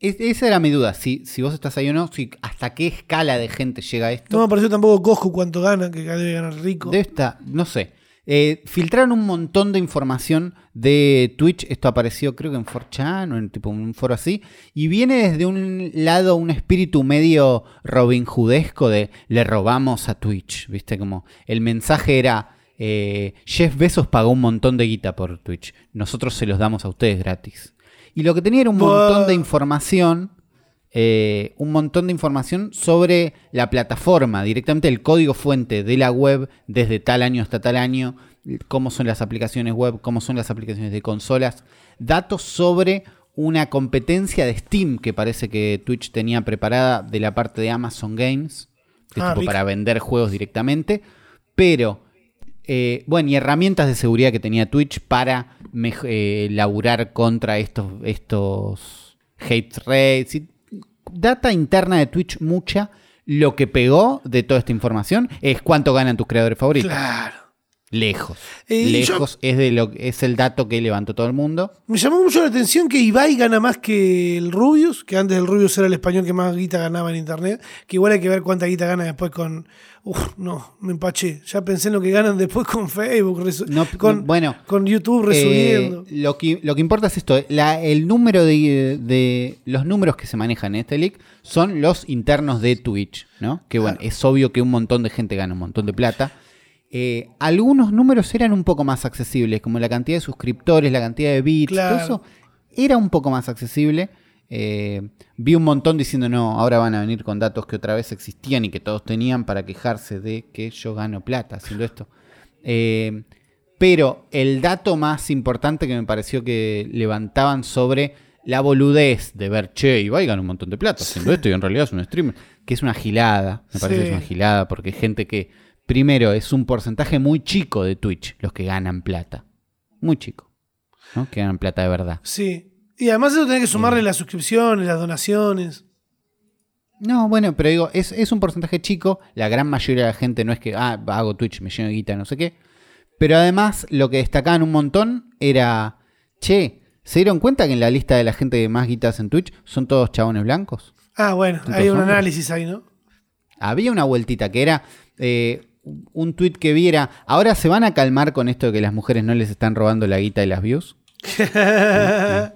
es- esa era mi duda. Si, si vos estás ahí o no, si, hasta qué escala de gente llega esto.
No me apareció tampoco Coscu cuánto gana, que debe ganar rico.
De esta, no sé. Eh, filtraron un montón de información de Twitch. Esto apareció, creo que en 4chan o en tipo un foro así. Y viene desde un lado un espíritu medio Robin Hoodesco de le robamos a Twitch. ¿Viste? Como el mensaje era. eh, Jeff Bezos pagó un montón de guita por Twitch. Nosotros se los damos a ustedes gratis. Y lo que tenía era un montón de información eh, un montón de información sobre la plataforma, directamente el código fuente de la web desde tal año hasta tal año, cómo son las aplicaciones web, cómo son las aplicaciones de consolas, datos sobre una competencia de Steam que parece que Twitch tenía preparada de la parte de Amazon Games, que es
Ah,
tipo para vender juegos directamente, pero eh, bueno, y herramientas de seguridad que tenía Twitch para eh, laburar contra estos, estos hate rates. y data interna de Twitch mucha. Lo que pegó de toda esta información es cuánto ganan tus creadores favoritos.
Claro.
Lejos.
Eh,
Lejos es, de lo, es el dato que levantó todo el mundo.
Me llamó mucho la atención que Ibai gana más que el Rubius, que antes el Rubius era el español que más guita ganaba en internet, que igual hay que ver cuánta guita gana después con... Uf, no, me empaché. Ya pensé en lo que ganan después con Facebook,
No,
con,
bueno,
con YouTube
Eh,
resubiendo.
lo, que, lo que importa es esto: la- el número de, de- Los números que se manejan en este leak son los internos de Twitch, ¿no? Que bueno, es obvio que un montón de gente gana un montón de plata. Eh, algunos números eran un poco más accesibles, como la cantidad de suscriptores, la cantidad de bits,
Claro.
todo eso era un poco más accesible. Eh, vi un montón diciendo, no, ahora van a venir con datos que otra vez existían y que todos tenían para quejarse de que yo gano plata haciendo esto. Eh, pero el dato más importante que me pareció que levantaban sobre la boludez de ver, che, Ibai gana un montón de plata haciendo esto y en realidad es un streamer, que es una gilada, me parece
Sí.
que es una gilada, porque hay gente que, primero, es un porcentaje muy chico de Twitch los que ganan plata, muy chico, ¿no? Que ganan plata de verdad.
Sí. Y además eso tenés que sumarle las suscripciones, las donaciones.
No, bueno, pero digo, es, es un porcentaje chico. La gran mayoría de la gente no es que, ah, hago Twitch, me lleno de guita, no sé qué. Pero además, lo que destacaban un montón era, che, ¿se dieron cuenta que en la lista de la gente que más guitas en Twitch son todos chabones blancos?
Ah, bueno, hay un
hombres.
análisis ahí, ¿no?
Había una vueltita que era eh, un tweet que viera, ahora se van a calmar con esto de que las mujeres no les están robando la guita y las views.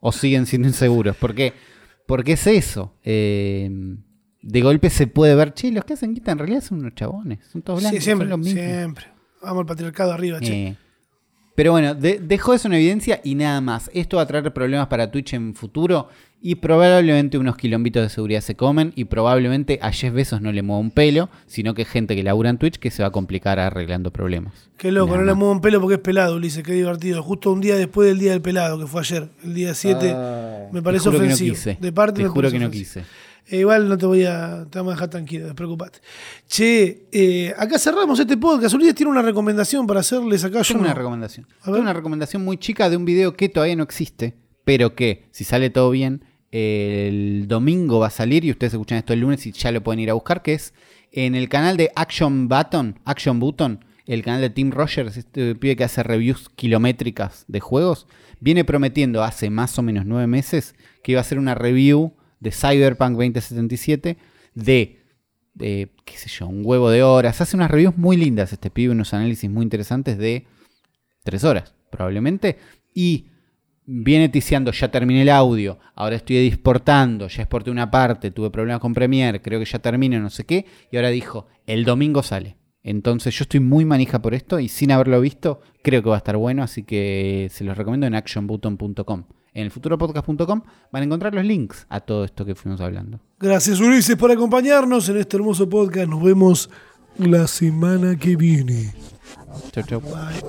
o siguen siendo inseguros. Porque, porque es eso. Eh, de golpe se puede ver, che, los que hacen guita en realidad son unos chabones. Son todos blancos.
Sí, siempre,
son los mismos".
siempre. Vamos al patriarcado arriba, che.
Eh, pero bueno, de- dejó eso en evidencia y nada más. Esto va a traer problemas para Twitch en futuro y probablemente unos quilombitos de seguridad se comen y probablemente a Jeff Bezos no le mueva un pelo, sino que gente que labura en Twitch que se va a complicar arreglando problemas.
Qué loco,
Nada
no le
más.
muevo un pelo porque es pelado, Ulises, qué divertido. Justo un día después del día del pelado, que fue ayer, el día 7, me parece
no
ofensivo.
quise.
De parte
Te juro que no quise.
Eh, igual no te voy a, te vamos a dejar tranquilo, despreocupate. Che, eh, acá cerramos este podcast. Ulises tiene una recomendación para hacerles acá. Yo
una
no.
recomendación.
A
Tengo
ver.
una recomendación muy chica de un video que todavía no existe, pero que, si sale todo bien, el domingo va a salir y ustedes escuchan esto el lunes y ya lo pueden ir a buscar, que es en el canal de Action Button, Action Button, el canal de Tim Rogers, este pibe que hace reviews kilométricas de juegos, viene prometiendo hace más o menos nueve meses que iba a hacer una review de Cyberpunk 2077 de eh, qué sé yo, un huevo de horas. Hace unas reviews muy lindas este pibe, unos análisis muy interesantes de tres horas, probablemente. Y viene ticiando, ya terminé el audio, ahora estoy exportando, ya exporté una parte, tuve problemas con Premiere, creo que ya termine, no sé qué. Y ahora dijo, el domingo sale. Entonces yo estoy muy manija por esto y sin haberlo visto, creo que va a estar bueno, así que se los recomiendo en actionbutton.com. En el futuropodcast.com van a encontrar los links a todo esto que fuimos hablando.
Gracias Ulises por acompañarnos en este hermoso podcast. Nos vemos la semana que viene.
Chau, chau.
Bye.